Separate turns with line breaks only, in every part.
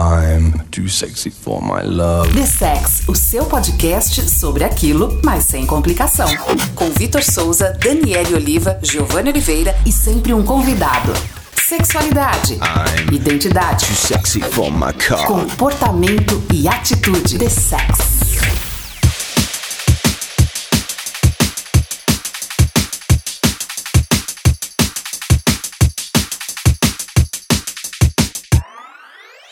I'm too sexy for my love.
The Sex, o seu podcast sobre aquilo, mas sem complicação. Com Vitor Souza, Daniele Oliva, Giovanni Oliveira e sempre um convidado. Sexualidade,
I'm
identidade,
too sexy for my car.
comportamento e atitude. The Sex.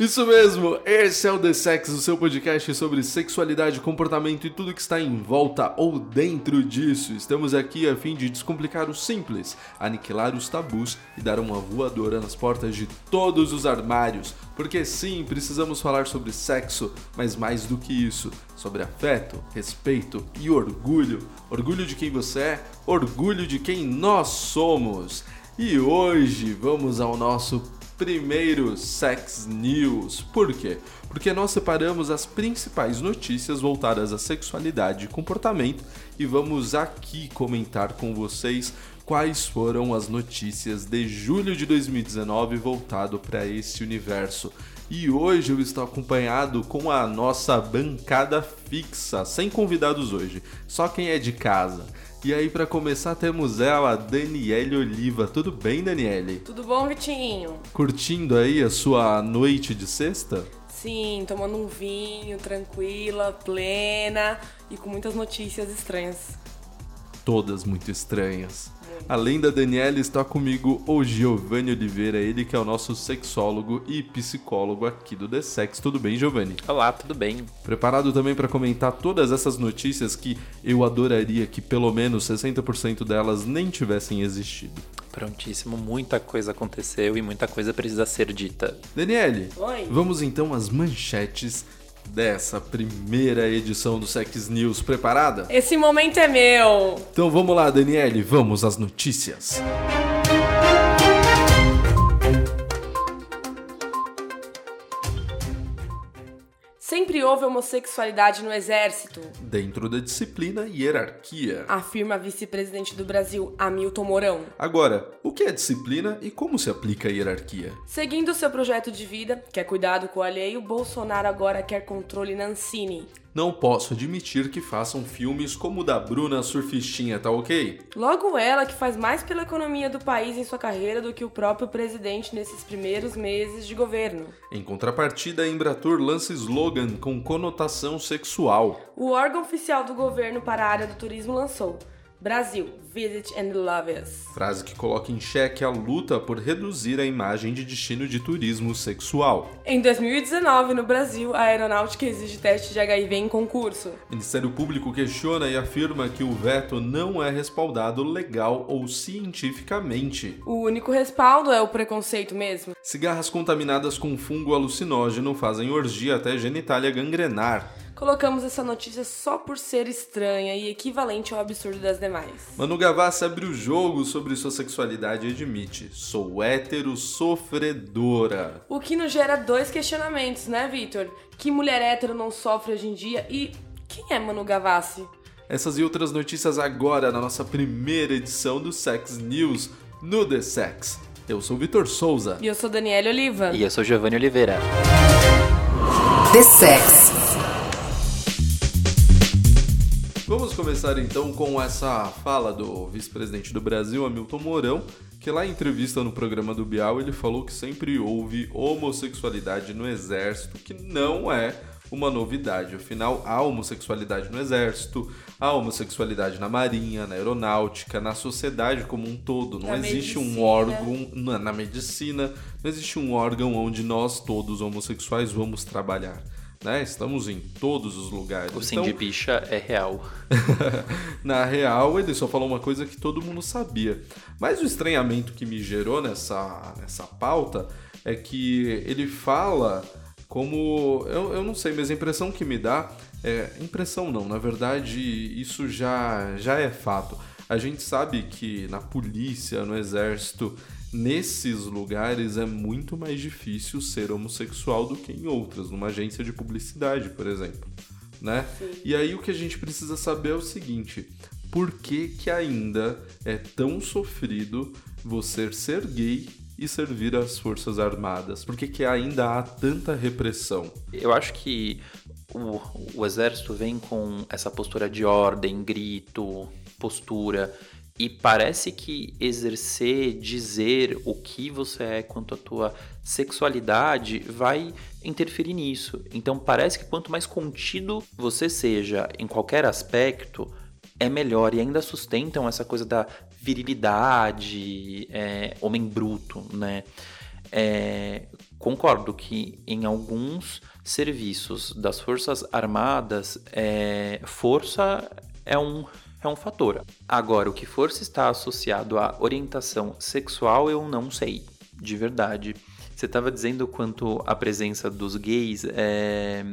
Isso mesmo, esse é o The Sex, o seu podcast sobre sexualidade, comportamento e tudo que está em volta ou dentro disso. Estamos aqui a fim de descomplicar o simples, aniquilar os tabus e dar uma voadora nas portas de todos os armários. Porque sim, precisamos falar sobre sexo, mas mais do que isso, sobre afeto, respeito e orgulho. Orgulho de quem você é, orgulho de quem nós somos. E hoje vamos ao nosso primeiro Sex News. Por quê? Porque nós separamos as principais notícias voltadas à sexualidade e comportamento e vamos aqui comentar com vocês quais foram as notícias de julho de 2019 voltado para esse universo. E hoje eu estou acompanhado com a nossa bancada fixa, sem convidados hoje, só quem é de casa. E aí, para começar, temos ela, Daniele Oliva. Tudo bem, Daniele?
Tudo bom, Vitinho?
Curtindo aí a sua noite de sexta?
Sim, tomando um vinho, tranquila, plena e com muitas notícias estranhas.
Todas muito estranhas. Além da Daniela, está comigo o Giovanni Oliveira, ele que é o nosso sexólogo e psicólogo aqui do The Sex. Tudo bem, Giovanni?
Olá, tudo bem?
Preparado também para comentar todas essas notícias que eu adoraria que pelo menos 60% delas nem tivessem existido.
Prontíssimo, muita coisa aconteceu e muita coisa precisa ser dita.
Daniele,
Oi.
vamos então às manchetes dessa primeira edição do Sex News. Preparada?
Esse momento é meu!
Então vamos lá, Daniele, vamos às notícias.
Sempre houve homossexualidade no exército,
Dentro da disciplina hierarquia.
afirma vice-presidente do Brasil, Hamilton Mourão.
Agora, o que é disciplina e como se aplica a hierarquia?
Seguindo seu projeto de vida, que é cuidado com o alheio, Bolsonaro agora quer controle na Ancine.
Não posso admitir que façam filmes como o da Bruna Surfistinha, tá ok?
Logo ela, que faz mais pela economia do país em sua carreira do que o próprio presidente nesses primeiros meses de governo.
Em contrapartida, a Embratur lança slogan com conotação sexual.
O órgão oficial do governo para a área do turismo lançou Brasil, visit and love us.
Frase que coloca em xeque a luta por reduzir a imagem de destino de turismo sexual.
Em 2019, no Brasil, a aeronáutica exige teste de HIV em concurso.
O Ministério Público questiona e afirma que o veto não é respaldado legal ou cientificamente.
O único respaldo é o preconceito mesmo.
Cigarras contaminadas com fungo alucinógeno fazem orgia até genitália gangrenar.
Colocamos essa notícia só por ser estranha e equivalente ao absurdo das demais.
Manu Gavassi abre o jogo sobre sua sexualidade e admite: sou hétero sofredora.
O que nos gera dois questionamentos, né, Vitor? Que mulher hétero não sofre hoje em dia e quem é Manu Gavassi?
Essas e outras notícias agora na nossa primeira edição do Sex News no The Sex. Eu sou Vitor Souza.
E eu sou Daniela Oliva.
E eu sou Giovanni Oliveira.
The Sex.
Vamos começar então com essa fala do vice-presidente do Brasil, Hamilton Mourão, que lá em entrevista no programa do Bial ele falou que sempre houve homossexualidade no exército, que não é uma novidade. Afinal, há homossexualidade no exército, há homossexualidade na marinha, na aeronáutica, na sociedade como um todo. Não
Na
existe um
medicina.
órgão na, na medicina, não existe um órgão onde nós todos homossexuais vamos trabalhar. Né? Estamos em todos os lugares.
O sim
Então,
de bicha é real.
na real, ele só falou uma coisa que todo mundo sabia. Mas o estranhamento que me gerou nessa, nessa pauta é que ele fala como. Eu, eu não sei, mas a impressão que me dá. É, impressão não, na verdade, isso já, já é fato. A gente sabe que na polícia, no exército, nesses lugares é muito mais difícil ser homossexual do que em outras, numa agência de publicidade, por exemplo. Né? E aí o que a gente precisa saber é o seguinte: por que, que ainda é tão sofrido você ser gay e servir às Forças Armadas? Por que, que ainda há tanta repressão?
Eu acho que o, o exército vem com essa postura de ordem, grito, postura. E parece que exercer, dizer o que você é quanto à tua sexualidade vai interferir nisso. Então parece que quanto mais contido você seja em qualquer aspecto, é melhor. E ainda sustentam essa coisa da virilidade, é, homem bruto, né? É, concordo que em alguns serviços das Forças Armadas, é, força é um, é um fator. Agora, o que força está associado à orientação sexual, eu não sei, de verdade. Você estava dizendo quanto à presença dos gays, é,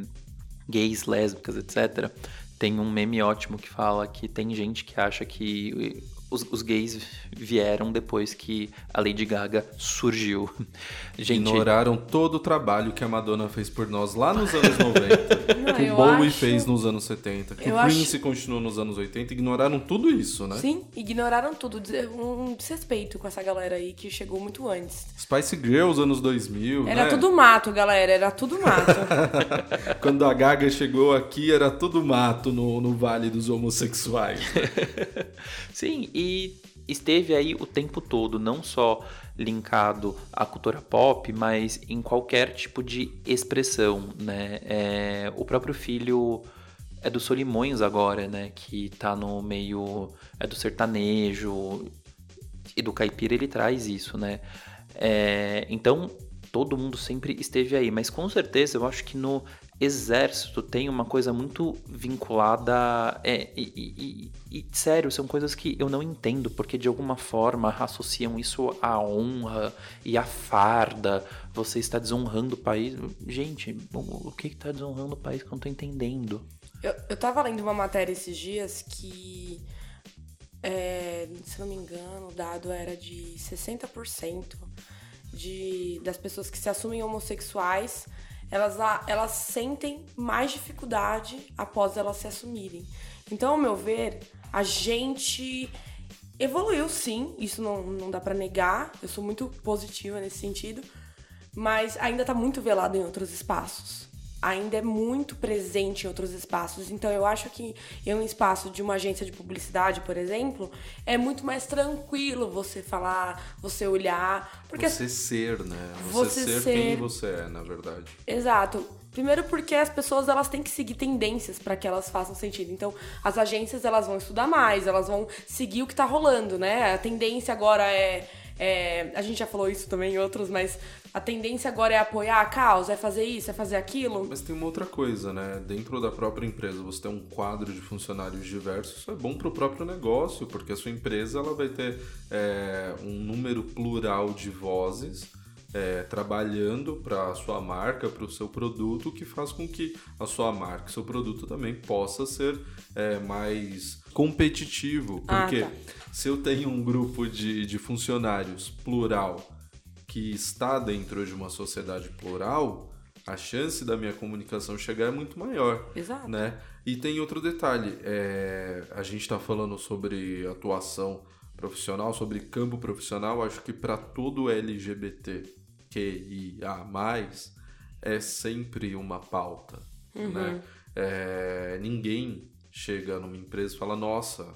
gays, lésbicas, etc. Tem um meme ótimo que fala que tem gente que acha que os, os, gays vieram depois que a Lady Gaga surgiu.
Gente, Ignoraram todo o trabalho que a Madonna fez por nós lá nos anos 90, Não, que o Bowie acho... fez nos anos 70, que eu o Prince acho... continuou nos anos 80. Ignoraram tudo isso, né?
Sim, ignoraram tudo. Um desrespeito com essa galera aí que chegou muito antes.
Spice Girls, anos 2000.
Era
né?
tudo mato, galera. Era tudo mato.
Quando a Gaga chegou aqui, era tudo mato no, no Vale dos Homossexuais.
Né? Sim, e esteve aí o tempo todo, não só linkado à cultura pop, mas em qualquer tipo de expressão, né? É, o próprio filho é do Solimões agora, né? Que tá no meio é do sertanejo e do caipira ele traz isso, né? É, então todo mundo sempre esteve aí, mas com certeza eu acho que no exército tem uma coisa muito vinculada. É, e, e, e, sério, são coisas que eu não entendo, porque de alguma forma associam isso à honra e à farda. Você está desonrando o país. Gente, o que está desonrando o país que eu não estou entendendo?
Eu, eu tava lendo uma matéria esses dias que. É, se não me engano, o dado era de 60% de, das pessoas que se assumem homossexuais elas, elas sentem mais dificuldade após elas se assumirem. Então, ao meu ver, a gente evoluiu sim, isso não, não dá para negar, eu sou muito positiva nesse sentido, mas ainda tá muito velado em outros espaços ainda é muito presente em outros espaços. Então eu acho que em um espaço de uma agência de publicidade, por exemplo, é muito mais tranquilo você falar, você olhar, porque
você ser, né? Você, você ser, ser quem você é, na verdade.
Exato. Primeiro porque as pessoas elas têm que seguir tendências para que elas façam sentido. Então, as agências elas vão estudar mais, elas vão seguir o que tá rolando, né? A tendência agora é é, a gente já falou isso também em outros, mas a tendência agora é apoiar a causa, é fazer isso, é fazer aquilo.
Mas tem uma outra coisa, né? Dentro da própria empresa, você tem um quadro de funcionários diversos, isso é bom para o próprio negócio, porque a sua empresa ela vai ter é, um número plural de vozes. É, trabalhando para a sua marca, para o seu produto, que faz com que a sua marca, seu produto também possa ser é, mais competitivo. Ah, porque ah, tá. se eu tenho um grupo de, de funcionários plural que está dentro de uma sociedade plural, a chance da minha comunicação chegar é muito maior.
Exato.
Né? E tem outro detalhe: é, a gente está falando sobre atuação profissional, sobre campo profissional. Acho que para todo LGBTQIA, é sempre uma pauta. Uhum. Né? É, ninguém chega numa empresa e fala: Nossa,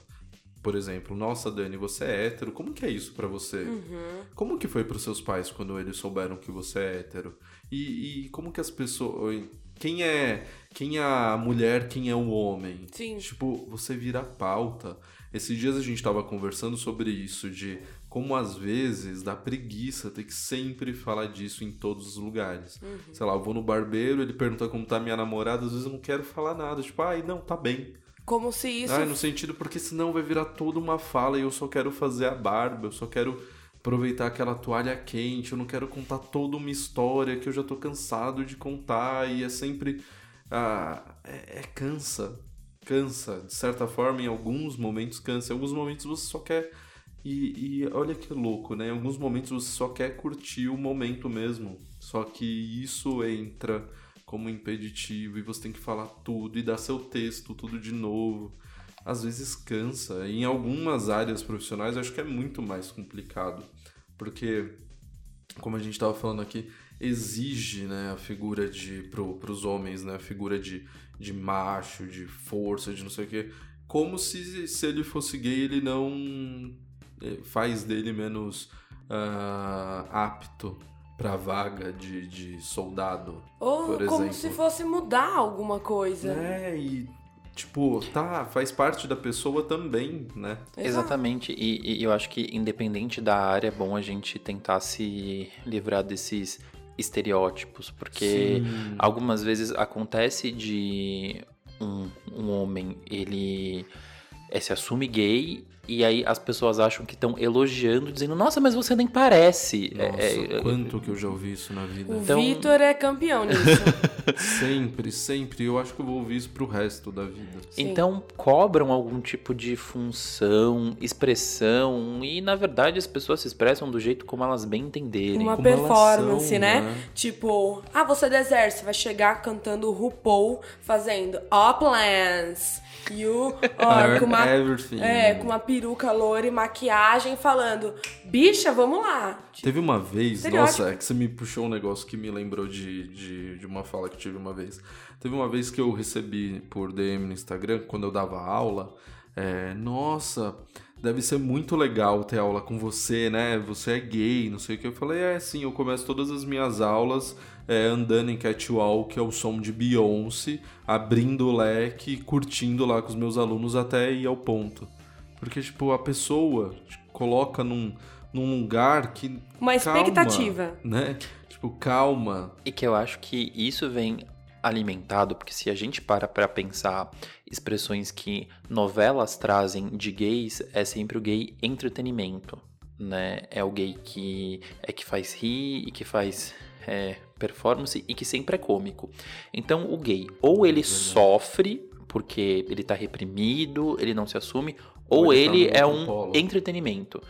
por exemplo, nossa Dani, você é hétero, como que é isso para você? Uhum. Como que foi para seus pais quando eles souberam que você é hétero? E, e, como que as pessoas, quem é, quem é a mulher, quem é o homem?
Sim.
Tipo, você vira pauta. Esses dias a gente tava conversando sobre isso de como às vezes dá preguiça ter que sempre falar disso em todos os lugares. Uhum. Sei lá, eu vou no barbeiro, ele pergunta como tá minha namorada, às vezes eu não quero falar nada, tipo, ai, não, tá bem.
Como se isso.
Ah, no sentido, porque senão vai virar toda uma fala e eu só quero fazer a barba, eu só quero aproveitar aquela toalha quente, eu não quero contar toda uma história que eu já tô cansado de contar e é sempre. Ah, é, é cansa. Cansa. De certa forma, em alguns momentos cansa, em alguns momentos você só quer. E, e olha que louco, né? Em alguns momentos você só quer curtir o momento mesmo. Só que isso entra como impeditivo e você tem que falar tudo e dar seu texto tudo de novo. Às vezes cansa. Em algumas áreas profissionais acho que é muito mais complicado, porque como a gente estava falando aqui, exige né, a figura de pro, pros homens, né, a figura de, de macho, de força, de não sei o quê, como se, se ele fosse gay ele não eh, faz dele menos ah, apto pra vaga de, de soldado,
Ou
por
como
exemplo.
se fosse mudar alguma coisa.
É, e tipo, tá, faz parte da pessoa também, né?
Exatamente, e, e eu acho que independente da área, é bom a gente tentar se livrar desses estereótipos, porque
Sim.
algumas vezes acontece de um, um homem, ele eh, se assume gay e aí as pessoas acham que estão elogiando, dizendo, nossa, mas você nem parece. É,
Nossa,
é,
quanto que eu já ouvi isso na vida.
O
Então-
Vitor é campeão nisso.
Sempre, sempre. Eu acho que eu vou ouvir isso pro resto da vida.
Sim.
Então cobram algum tipo de função, expressão, e na verdade as pessoas se expressam do jeito como elas bem entenderem.
Uma
Como elas
performance,
são,
né?
né?
Tipo, ah, você é do exército, vai chegar cantando RuPaul, fazendo Uplands. You are com uma,
Everything.
é, com uma peruca loira e maquiagem, falando, bicha, vamos lá.
Teve uma vez,
Estereótipo.
nossa, é que você me puxou um negócio que me lembrou de, de, de uma fala que tive uma vez. Teve uma vez que eu recebi por DM no Instagram, quando eu dava aula, é, nossa, deve ser muito legal ter aula com você, né? Você é gay, não sei o que. Eu falei, é sim, eu começo todas as minhas aulas é, andando em catwalk, que é o som de Beyoncé, abrindo o leque, curtindo lá com os meus alunos até ir ao ponto. Porque, tipo, a pessoa te coloca num, num lugar que.
Uma
calma,
expectativa.
né? Tipo, calma.
E que eu acho que isso vem alimentado, porque se a gente para pra pensar expressões que novelas trazem de gays, é sempre o gay entretenimento, né? É o gay que é que faz rir e que faz é, performance e que sempre é cômico. Então o gay, ou ele sofre porque ele tá reprimido, ele não se assume, ou,
Ou ele
ele,
tá
é um
polo.
entretenimento.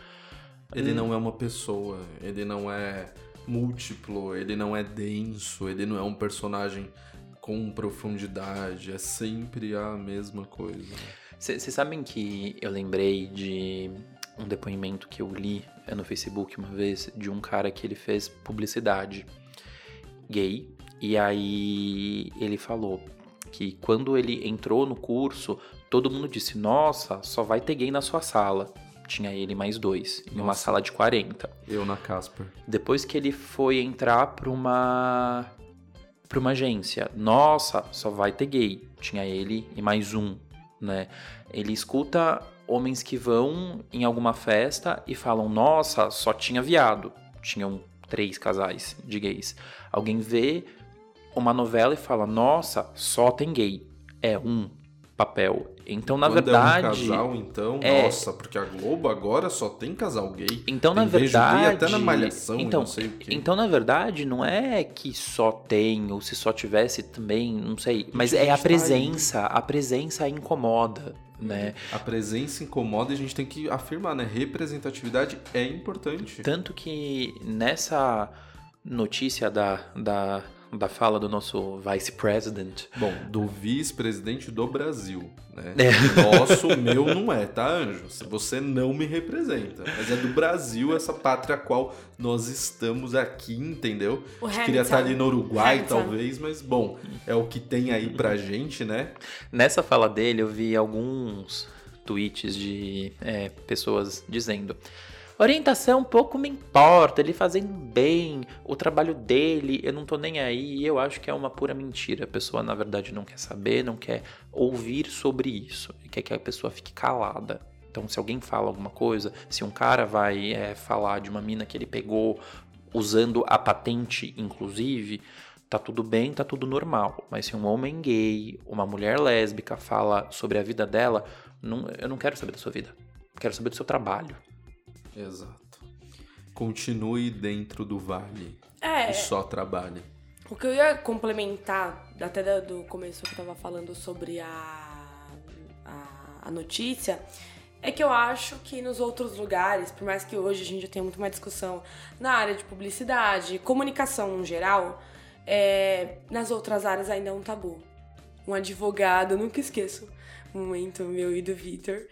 Ele não é uma pessoa, ele não é múltiplo, ele não é denso, ele não é um personagem com profundidade, é sempre a mesma coisa.
Vocês sabem que eu lembrei de um depoimento que eu li é, no Facebook uma vez de um cara que ele fez publicidade gay e aí ele falou que quando ele entrou no curso todo mundo disse nossa só vai ter gay na sua sala tinha ele mais dois em uma
Nossa.
sala de 40
Eu na Casper.
depois que ele foi entrar para uma para uma agência, nossa, só vai ter gay. Tinha ele e mais um, né? Ele escuta homens que vão em alguma festa e falam, nossa, só tinha viado. Tinham três casais de gays. Alguém vê uma novela e fala, nossa, só tem gay. É um papel. Então, na
Quando
verdade.
é um casal, então,
é-
nossa, porque a Globo agora só tem casal gay.
Então, na
Tem gay
verdade.
até na malhação,
então,
não sei o quê.
então, na verdade, não é que só tem, ou se só tivesse também, não sei. Mas é a
tá
presença. A presença incomoda, né?
A presença incomoda e a gente tem que afirmar, né? Representatividade é importante.
Tanto que nessa notícia da, da, da fala do nosso vice president.
Bom, do vice-presidente do Brasil, né?
É.
Nosso, o meu não é, tá, Anjo? Você não me representa. Mas é do Brasil, essa pátria a qual nós estamos aqui, entendeu?
O
A gente queria estar ali no Uruguai,
Hamilton.
talvez, mas bom, é o que tem aí pra gente, né?
Nessa fala dele, eu vi alguns tweets de é, pessoas dizendo. Orientação pouco me importa, ele fazendo bem, o trabalho dele, eu não tô nem aí, eu acho que é uma pura mentira. A pessoa, na verdade, não quer saber, não quer ouvir sobre isso, e quer que a pessoa fique calada. Então, se alguém fala alguma coisa, se um cara vai é, falar de uma mina que ele pegou usando a patente, inclusive, tá tudo bem, tá tudo normal. Mas se um homem gay, uma mulher lésbica fala sobre a vida dela, não- eu não quero saber da sua vida. Quero saber do seu trabalho.
Exato. Continue dentro do vale
É,
e só trabalhe.
o que eu ia complementar, até do começo que eu tava falando sobre a, a, a notícia, é que eu acho que nos outros lugares, por mais que hoje a gente já tenha muito mais discussão na área de publicidade, comunicação no geral, é, nas outras áreas ainda é um tabu. Um advogado, nunca esqueço, momento meu e do Vitor,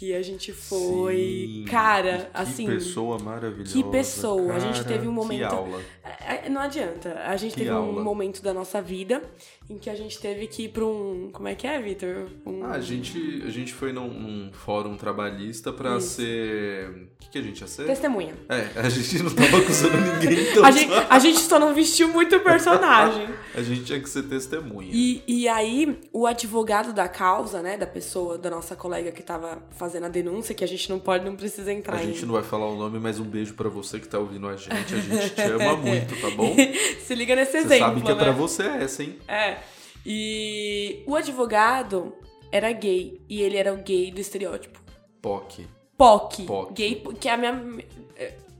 Que a gente foi.
Sim.
Cara,
Que
assim.
pessoa maravilhosa.
que pessoa. A gente
cara,
teve um momento-
Que aula.
É, é, Não adianta. A gente
Que
teve
aula.
um momento da nossa vida em que a gente teve que ir pra um. Como é que é, Vitor? Um...
Ah, a gente, a gente foi num, num fórum trabalhista pra
Isso.
ser. O que, que a gente ia ser?
Testemunha.
É, a gente não tava acusando ninguém, então
A gente, a gente só não vestiu muito o personagem.
a gente tinha que ser testemunha.
E, e aí, o advogado da causa, né, da pessoa, da nossa colega que tava fazendo a denúncia, que a gente não pode, não precisa entrar
A
em.
gente não vai falar o nome, mas um beijo pra você que tá ouvindo a gente. A gente te ama muito, tá bom?
Se liga nesse
Você
exemplo.
sabe que é
né?
pra você essa, hein?
É. E o advogado era gay. E ele era o gay do estereótipo.
POC.
POC.
POC.
Gay, que é a minha.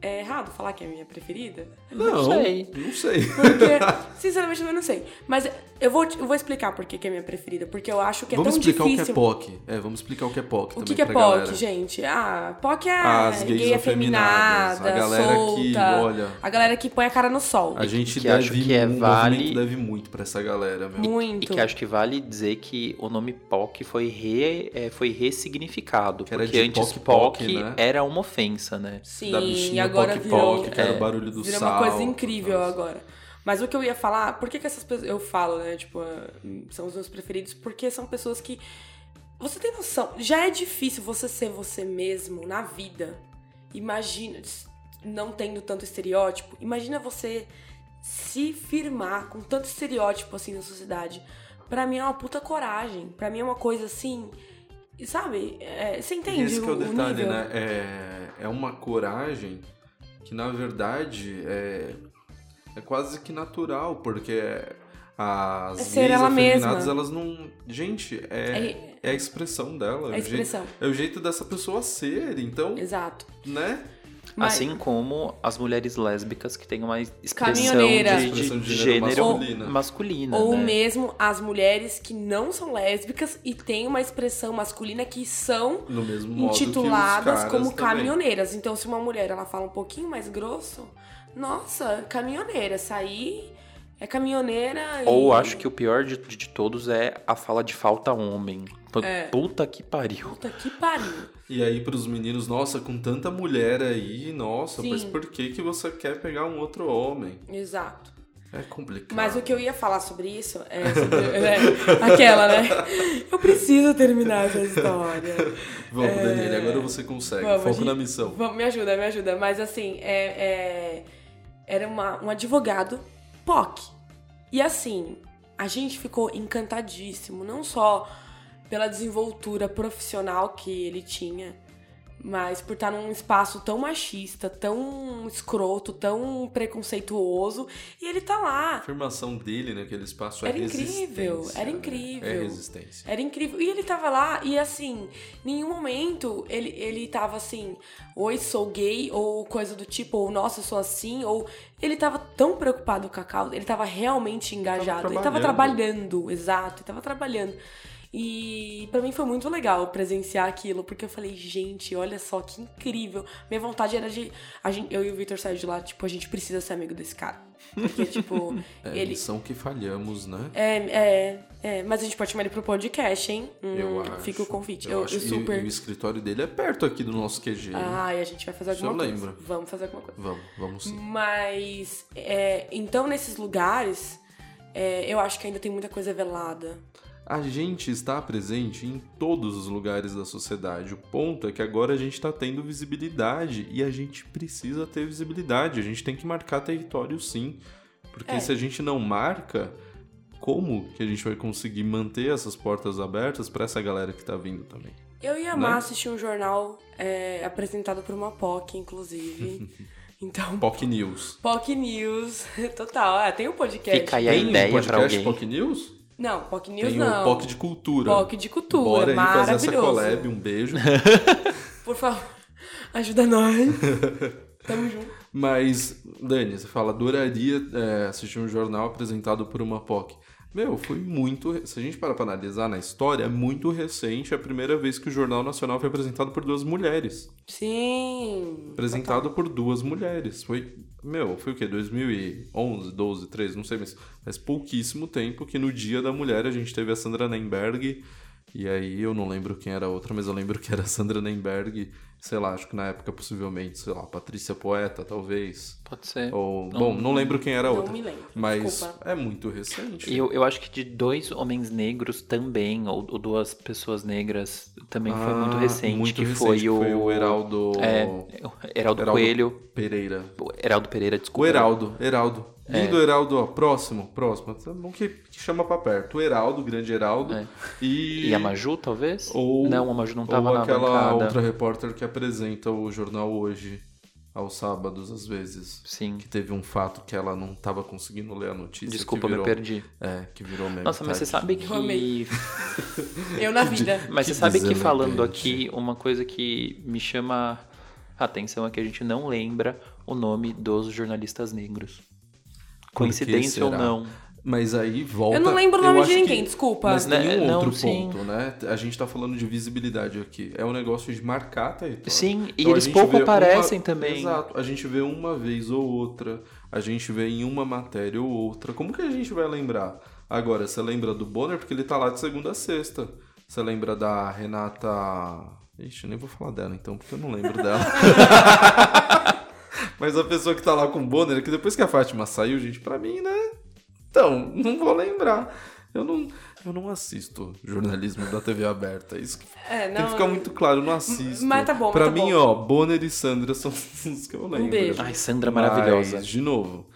É, errado falar que é a minha preferida?
Não,
sei.
Não sei.
Porque, sinceramente, eu não sei. Mas eu vou, eu vou explicar por que que é a minha preferida. Porque eu acho que é
vamos
tão
explicar
difícil.
o que é POC. É, vamos explicar o que é POC
O
também
que, que é POC,
galera.
gente? Ah, POC é
As gays
gay
afeminadas,
afeminada,
a galera
solta,
que, olha-
a galera que põe a cara no sol.
A gente
que
deve,
acho que é vale-
deve muito pra essa galera, meu.
Muito.
E que acho que vale dizer que o nome POC foi, re, é, foi ressignificado.
Que
porque antes
POC,
POC,
né?
era uma ofensa, né?
Sim,
da
e
bichinha
agora
POC
virou,
POC, que era o barulho do
virou
sal.
uma coisa incrível
Nossa.
agora. Mas o que eu ia falar, por que, que essas pessoas. Eu falo, né? Tipo, ah, são os meus preferidos, porque são pessoas que. Você tem noção, já é difícil você ser você mesmo na vida. Imagina, não tendo tanto estereótipo. Imagina você se firmar com tanto estereótipo assim na sociedade. Pra mim é uma puta coragem. Pra mim é uma coisa assim. Sabe? É, você entende
Esse que é o
o
detalhe,
nível?
né? É, é uma coragem que, na verdade, é, é quase que natural, porque as
É ser
gays
ela
afeminadas,
mesma.
elas não... Gente, é, é a expressão dela.
É a
o jeito-
expressão.
é o jeito dessa pessoa ser, então,
Exato.
né?
Mas-
Assim como as mulheres lésbicas que têm uma expressão de, de
Expressão de
gênero,
gênero
masculina,
masculina.
Ou
né?
mesmo as mulheres que não são lésbicas e têm uma expressão masculina que são
No mesmo modo que os
intituladas como
também.
caminhoneiras. Então, se uma mulher ela fala um pouquinho mais grosso, nossa, caminhoneira, aí é caminhoneira.
Ou
e...
acho que o pior de, de todos é a fala de falta homem. P-
É.
Puta que pariu.
Puta que pariu.
E aí pros meninos, nossa, com tanta mulher aí, nossa,
Sim.
mas por que que você quer pegar um outro homem?
Exato.
É complicado.
Mas o que eu ia falar sobre isso é, sobre, é aquela, né? Eu preciso terminar essa história.
Vamos, Daniele, agora você consegue.
Vamos,
Foco
gente-
na missão.
Vamos, me ajuda, me ajuda. Mas assim, é, é- era uma- um advogado POC. E assim, a gente ficou encantadíssimo, não só pela desenvoltura profissional que ele tinha, mas por estar num espaço tão machista, tão escroto, tão preconceituoso, e ele tá
A
lá.
afirmação dele naquele espaço
Era
é
incrível,
resistência,
era
né?
incrível.
É resistência.
Era incrível. E ele tava lá, e assim, nenhum momento ele, ele tava assim, oi, sou gay, ou coisa do tipo, ou nossa, eu sou assim, ou. Ele tava tão preocupado com a causa, ele tava realmente engajado. Ele tava
trabalhando.
trabalhando, exato, ele tava trabalhando. E pra mim foi muito legal presenciar aquilo, porque eu falei, gente, olha só que incrível. Minha vontade era de. A gente, eu e o Victor saíram de lá, tipo, a gente precisa ser amigo desse cara. Porque, tipo,
É
ele.
que falhamos, né?
É, é, é, mas a gente pode chamar ele pro podcast, hein? Hum,
eu acho.
Fica o convite.
Eu,
Eu,
acho.
eu
E-
super.
E, o escritório dele é perto aqui do nosso QG. hein?
Ah, e a gente vai fazer alguma
eu
coisa.
lembro.
Vamos fazer alguma coisa.
Vamos, vamos sim.
Mas, é, então, nesses lugares, é, eu acho que ainda tem muita coisa velada.
A gente está presente em todos os lugares da sociedade. O ponto é que agora a gente está tendo visibilidade e a gente precisa ter visibilidade. A gente tem que marcar território sim. Porque
É.
se a gente não marca, como que a gente vai conseguir manter essas portas abertas para essa galera que tá vindo também?
Eu ia amar
Né?
assistir um jornal é, apresentado por uma POC, inclusive. Então,
POC News.
POC News, total. Ah, tem um podcast.
Fica aí a
Tem um
ideia pra
podcast
alguém.
POC News?
Não, POC News
Tem
não.
o POC de Cultura.
POC de cultura,
Bora aí fazer essa
maravilhoso.
collab, um beijo.
Por favor, ajuda nós. Tamo junto.
Mas, Dani, você fala, adoraria é, assistir um jornal apresentado por uma POC. Meu, foi muito. Se a gente parar pra analisar na história, é muito recente a primeira vez que o Jornal Nacional foi apresentado por duas mulheres.
Sim.
Apresentado por duas mulheres. Foi. Meu, foi o quê? 2011, 12, 13, não sei, mas faz pouquíssimo tempo que no Dia da Mulher a gente teve a Sandra Nemberg E aí eu não lembro quem era a outra, mas eu lembro que era Sandra Nemberg, sei lá, acho que na época possivelmente, sei lá, Patrícia Poeta, talvez.
Pode ser.
Ou, bom, não lembro quem era a
Não
outra.
me lembro,
Mas
desculpa.
é muito recente.
Eu, eu acho que de dois homens negros também, ou, ou duas pessoas negras, também foi muito
Ah,
recente,
muito
que
recente,
foi
que
o...
foi o Heraldo-
É, o Heraldo,
Heraldo
Coelho.
Pereira.
o Heraldo Pereira, desculpa.
O Heraldo, Heraldo.
É.
Lindo Heraldo, ó, próximo, próximo. É bom que, que chama pra perto. O Heraldo, o grande Heraldo.
É.
E...
E a Maju, talvez?
Ou,
não, a Maju não tava
ou
na
aquela
bancada.
outra repórter que apresenta o jornal hoje, aos sábados, às vezes.
Sim.
Que teve um fato que ela não tava conseguindo ler a notícia.
Desculpa,
que
me
virou,
perdi.
É, que virou meme.
Nossa, mas você sabe que...
Eu amei. Eu na vida.
Mas
Que
você sabe que falando aqui, uma coisa que me chama a atenção é que a gente não lembra o nome dos jornalistas negros.
Que
Coincidência ou não?
Mas aí volta.
Eu não lembro o nome de
que-
ninguém, desculpa.
Mas tem
Né,
um
não,
outro
sim.
ponto, né? A gente tá falando de visibilidade aqui. É um negócio de marcar território.
Sim, e
Então, a
eles pouco aparecem
uma-
também.
Exato. A gente vê uma vez ou outra. A gente vê em uma matéria ou outra. Como que a gente vai lembrar? Agora, você lembra do Bonner porque ele tá lá de segunda a sexta. Você lembra da Renata. Ixi, eu nem vou falar dela então, porque eu não lembro dela. Mas a pessoa que tá lá com o Bonner, que depois que a Fátima saiu, gente, pra mim, né? Então, não vou lembrar. Eu não, eu não assisto jornalismo da TV aberta. Isso que
É,
tem que
não,
ficar muito claro, eu não assisto.
Mas tá bom, mas
Pra
tá
mim,
bom.
ó, Bonner e Sandra são os que eu lembro.
beijo.
Ai, Sandra maravilhosa.
Mas, de novo,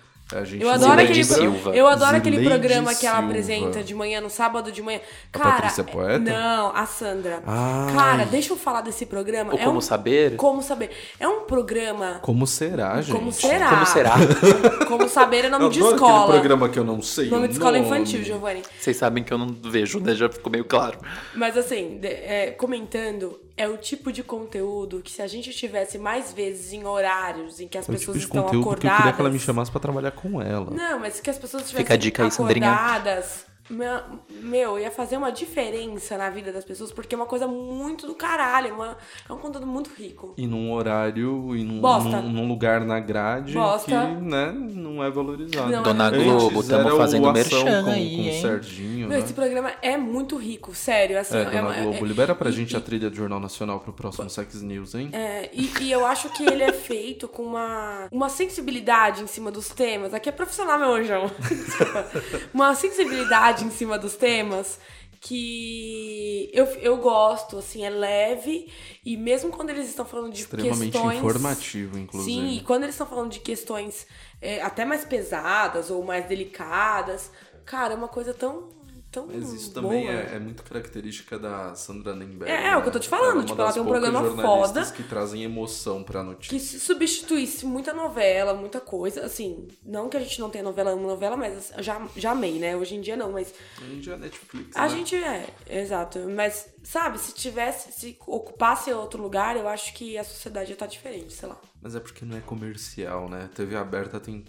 Eu adoro aquele,
lembra-
Silva.
eu adoro aquele programa que ela
Silva.
apresenta de manhã, no sábado de manhã.
A
Cara,
Patrícia Poeta?
Não, a Sandra.
Ai.
Cara, deixa eu falar desse programa.
O
é
Como
um,
Saber?
Como saber? É um programa.
Como será, gente?
Como será?
Como será?
Como saber é nome
Eu
de escola.
aquele programa que eu não sei
Nome de escola
nome.
infantil, Giovanni.
Vocês sabem que eu não vejo, né? Já ficou meio claro.
Mas assim, de- é, comentando, é o tipo de conteúdo que se a gente tivesse mais vezes em horários em que as
É tipo
pessoas
de
estão
conteúdo que eu
acordadas.
queria que ela me chamasse pra trabalhar com ela.
Não, mas que as pessoas
Fica a dica aí,
acordadas. Meu, meu, ia fazer uma diferença na vida das pessoas, porque é uma coisa muito do caralho. Uma, é um conteúdo muito rico.
E num horário, e num, num, num lugar na grade
Bosta.
que, né, não é valorizado.
Não é
Dona
Antes
Globo,
o
fazendo merchan
com,
aí,
com o? Serginho,
Meu,
né?
esse programa é muito rico, sério. Assim,
É, Dona
uma-
Globo,
é-
libera pra
e-
gente
e-
a trilha do Jornal Nacional pro próximo Sex News, hein?
É, e, e eu acho que ele é feito com uma, uma sensibilidade em cima dos temas. Aqui é profissional, meu anjão. Uma sensibilidade em cima dos temas que eu, eu gosto, assim, é leve. E mesmo quando eles estão falando de
Extremamente
questões...
informativo, inclusive.
Sim, e quando eles estão falando de questões é, até mais pesadas ou mais delicadas, cara, é uma coisa tão... tão
Mas isso também
boa.
é, é muito característica da Sandra Nemberg.
É, é o que eu tô te falando,
Ela é
tipo, ela tem um programa foda.
que trazem emoção pra notícia.
que se substituísse muita novela, muita coisa, assim, não que a gente não tenha novela, amo novela, mas eu já, já amei, né? Hoje em dia não, mas
A gente é Netflix,
a
né?
gente é, exato. Mas, sabe, se tivesse, se ocupasse outro lugar, eu acho que a sociedade ia estar diferente, sei lá.
Mas é porque não é comercial, né? TV aberta tem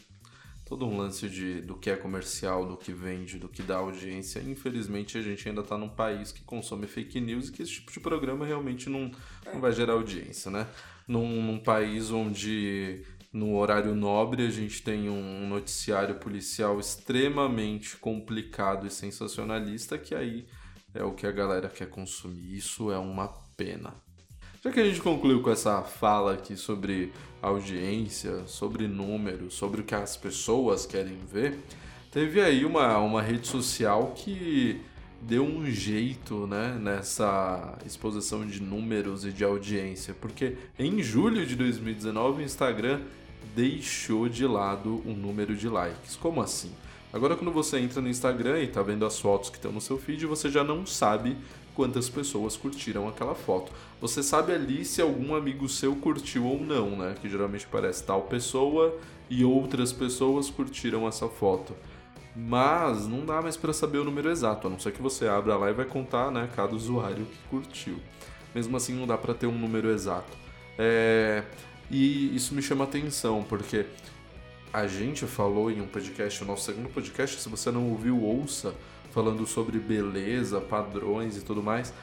todo um lance de, do que é comercial, do que vende, do que dá audiência. Infelizmente, a gente ainda tá num país que consome fake news e que esse tipo de programa realmente não, não vai gerar audiência, né? Num, num país onde no horário nobre a gente tem um noticiário policial extremamente complicado e sensacionalista, que aí é o que a galera quer consumir. Isso é uma pena. Já que a gente concluiu com essa fala aqui sobre audiência, sobre números, sobre o que as pessoas querem ver, teve aí uma, uma rede social que deu um jeito né, nessa exposição de números e de audiência, porque em julho de 2019 o Instagram deixou de lado o número de likes. Como assim? Agora quando você entra no Instagram e tá vendo as fotos que estão no seu feed, você já não sabe quantas pessoas curtiram aquela foto. Você sabe ali se algum amigo seu curtiu ou não, né? Que geralmente parece tal pessoa e outras pessoas curtiram essa foto. Mas não dá mais para saber o número exato, a não ser que você abra lá e vai contar, né, cada usuário que curtiu. Mesmo assim, não dá para ter um número exato. É... E isso me chama atenção, porque a gente falou em um podcast, o nosso segundo podcast, se você não ouviu, ouça, falando sobre beleza, padrões e tudo mais.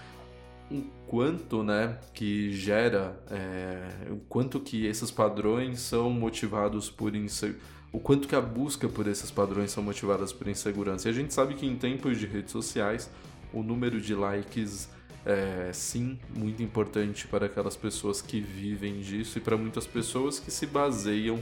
O quanto, né, que gera, é, o quanto que esses padrões são motivados por insegurança, o quanto que a busca por esses padrões são motivadas por insegurança. E a gente sabe que em tempos de redes sociais, o número de likes é sim muito importante para aquelas pessoas que vivem disso e para muitas pessoas que se baseiam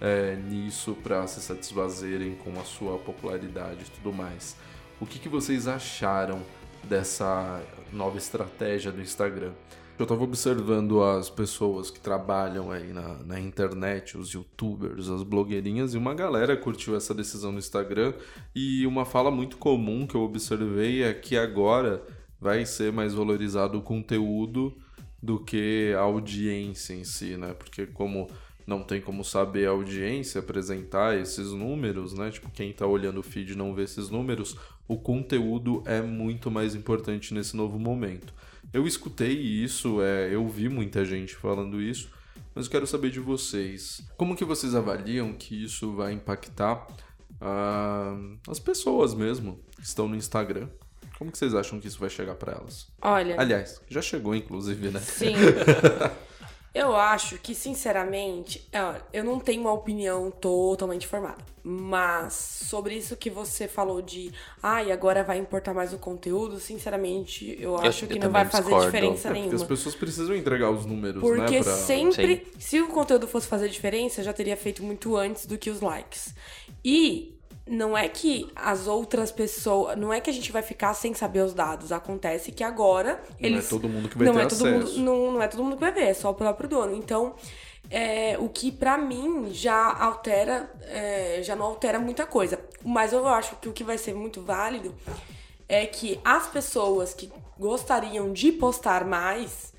é, nisso para se satisfazerem com a sua popularidade e tudo mais. O que, que vocês acharam dessa nova estratégia do Instagram? Eu estava observando as pessoas que trabalham aí na, na internet, os youtubers, as blogueirinhas, e uma galera curtiu essa decisão no Instagram. E uma fala muito comum que eu observei é que agora vai ser mais valorizado o conteúdo do que a audiência em si, né? Porque como não tem como saber a audiência apresentar esses números, né? Tipo, quem tá olhando o feed não vê esses números, o conteúdo é muito mais importante nesse novo momento. Eu escutei isso, é, eu vi muita gente falando isso, mas eu quero saber de vocês. Como que vocês avaliam que isso vai impactar uh, as pessoas mesmo que estão no Instagram? Como que vocês acham que isso vai chegar para elas?
Olha.
Aliás, já chegou, inclusive, né?
Sim. Eu acho que, sinceramente, é, eu não tenho uma opinião totalmente formada. Mas sobre isso que você falou de ah, e agora vai importar mais o conteúdo, sinceramente, eu acho eu, que eu não vai fazer discordo. diferença é, nenhuma.
Porque as pessoas precisam entregar os números,
porque
né? Pra...
sempre, Sim. se o conteúdo fosse fazer diferença, já teria feito muito antes do que os likes. E não é que as outras pessoas. Não é que a gente vai ficar sem saber os dados. Acontece que agora eles.
Não é todo mundo que vai
não
ter
é
acesso.
Mundo, não, não é todo mundo que vai ver, é só o próprio dono. Então, é, o que para mim já altera. É, já não altera muita coisa. Mas eu acho que o que vai ser muito válido é que as pessoas que gostariam de postar mais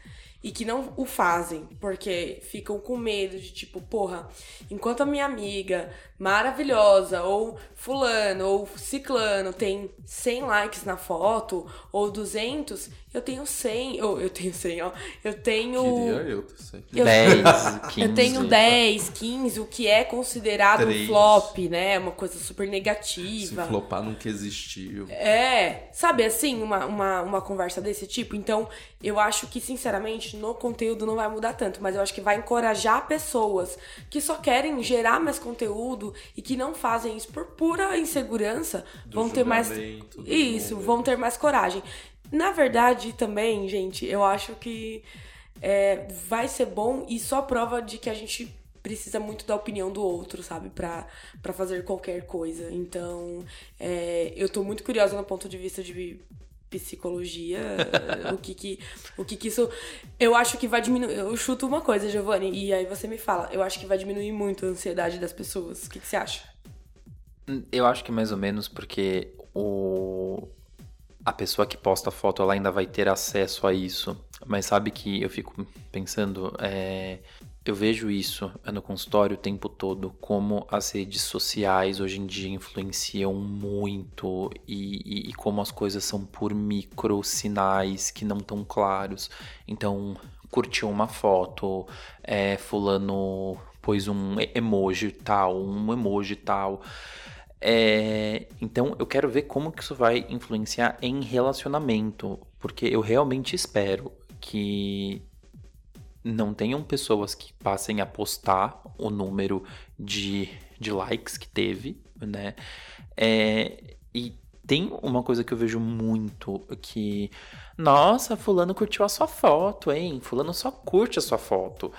e que não o fazem, porque ficam com medo de tipo, porra, enquanto a minha amiga maravilhosa, ou fulano, ou ciclano tem 100 likes na foto, ou 200, eu tenho 100, ou eu tenho 100, ó, eu tenho...
Queria eu ter 100. Eu,
10, 15.
Eu tenho 10, 15, o que é considerado 3. um flop, né, uma coisa super negativa.
Se flopar nunca existiu.
É, sabe assim, uma, uma, uma conversa desse tipo? Então, eu acho que, sinceramente, no conteúdo não vai mudar tanto, mas eu acho que vai encorajar pessoas que só querem gerar mais conteúdo, e que não fazem isso por pura insegurança
Do
vão ter mais isso, vão ter mais coragem. Na verdade, também, gente, eu acho que é, vai ser bom e só prova de que a gente precisa muito da opinião do outro, sabe? Pra, pra fazer qualquer coisa. Então, é, eu tô muito curiosa no ponto de vista de psicologia, o que que o que que isso eu acho que vai diminuir, eu chuto uma coisa, Giovanni, e aí você me fala, eu acho que vai diminuir muito a ansiedade das pessoas. O que que você acha?
Eu acho que mais ou menos porque o a pessoa que posta a foto ela ainda vai ter acesso a isso, mas sabe que eu fico pensando é, eu vejo isso no consultório o tempo todo, como as redes sociais hoje em dia influenciam muito e, e, e como as coisas são por micro sinais que não tão claros. Então, curtiu uma foto, é, fulano pôs um emoji tal, um emoji tal. É, então eu quero ver como que isso vai influenciar em relacionamento, porque eu realmente espero que não tenham pessoas que passem a postar o número de, de likes que teve, né? É, e tem uma coisa que eu vejo muito que, nossa, fulano curtiu a sua foto, hein? Fulano só curte a sua foto.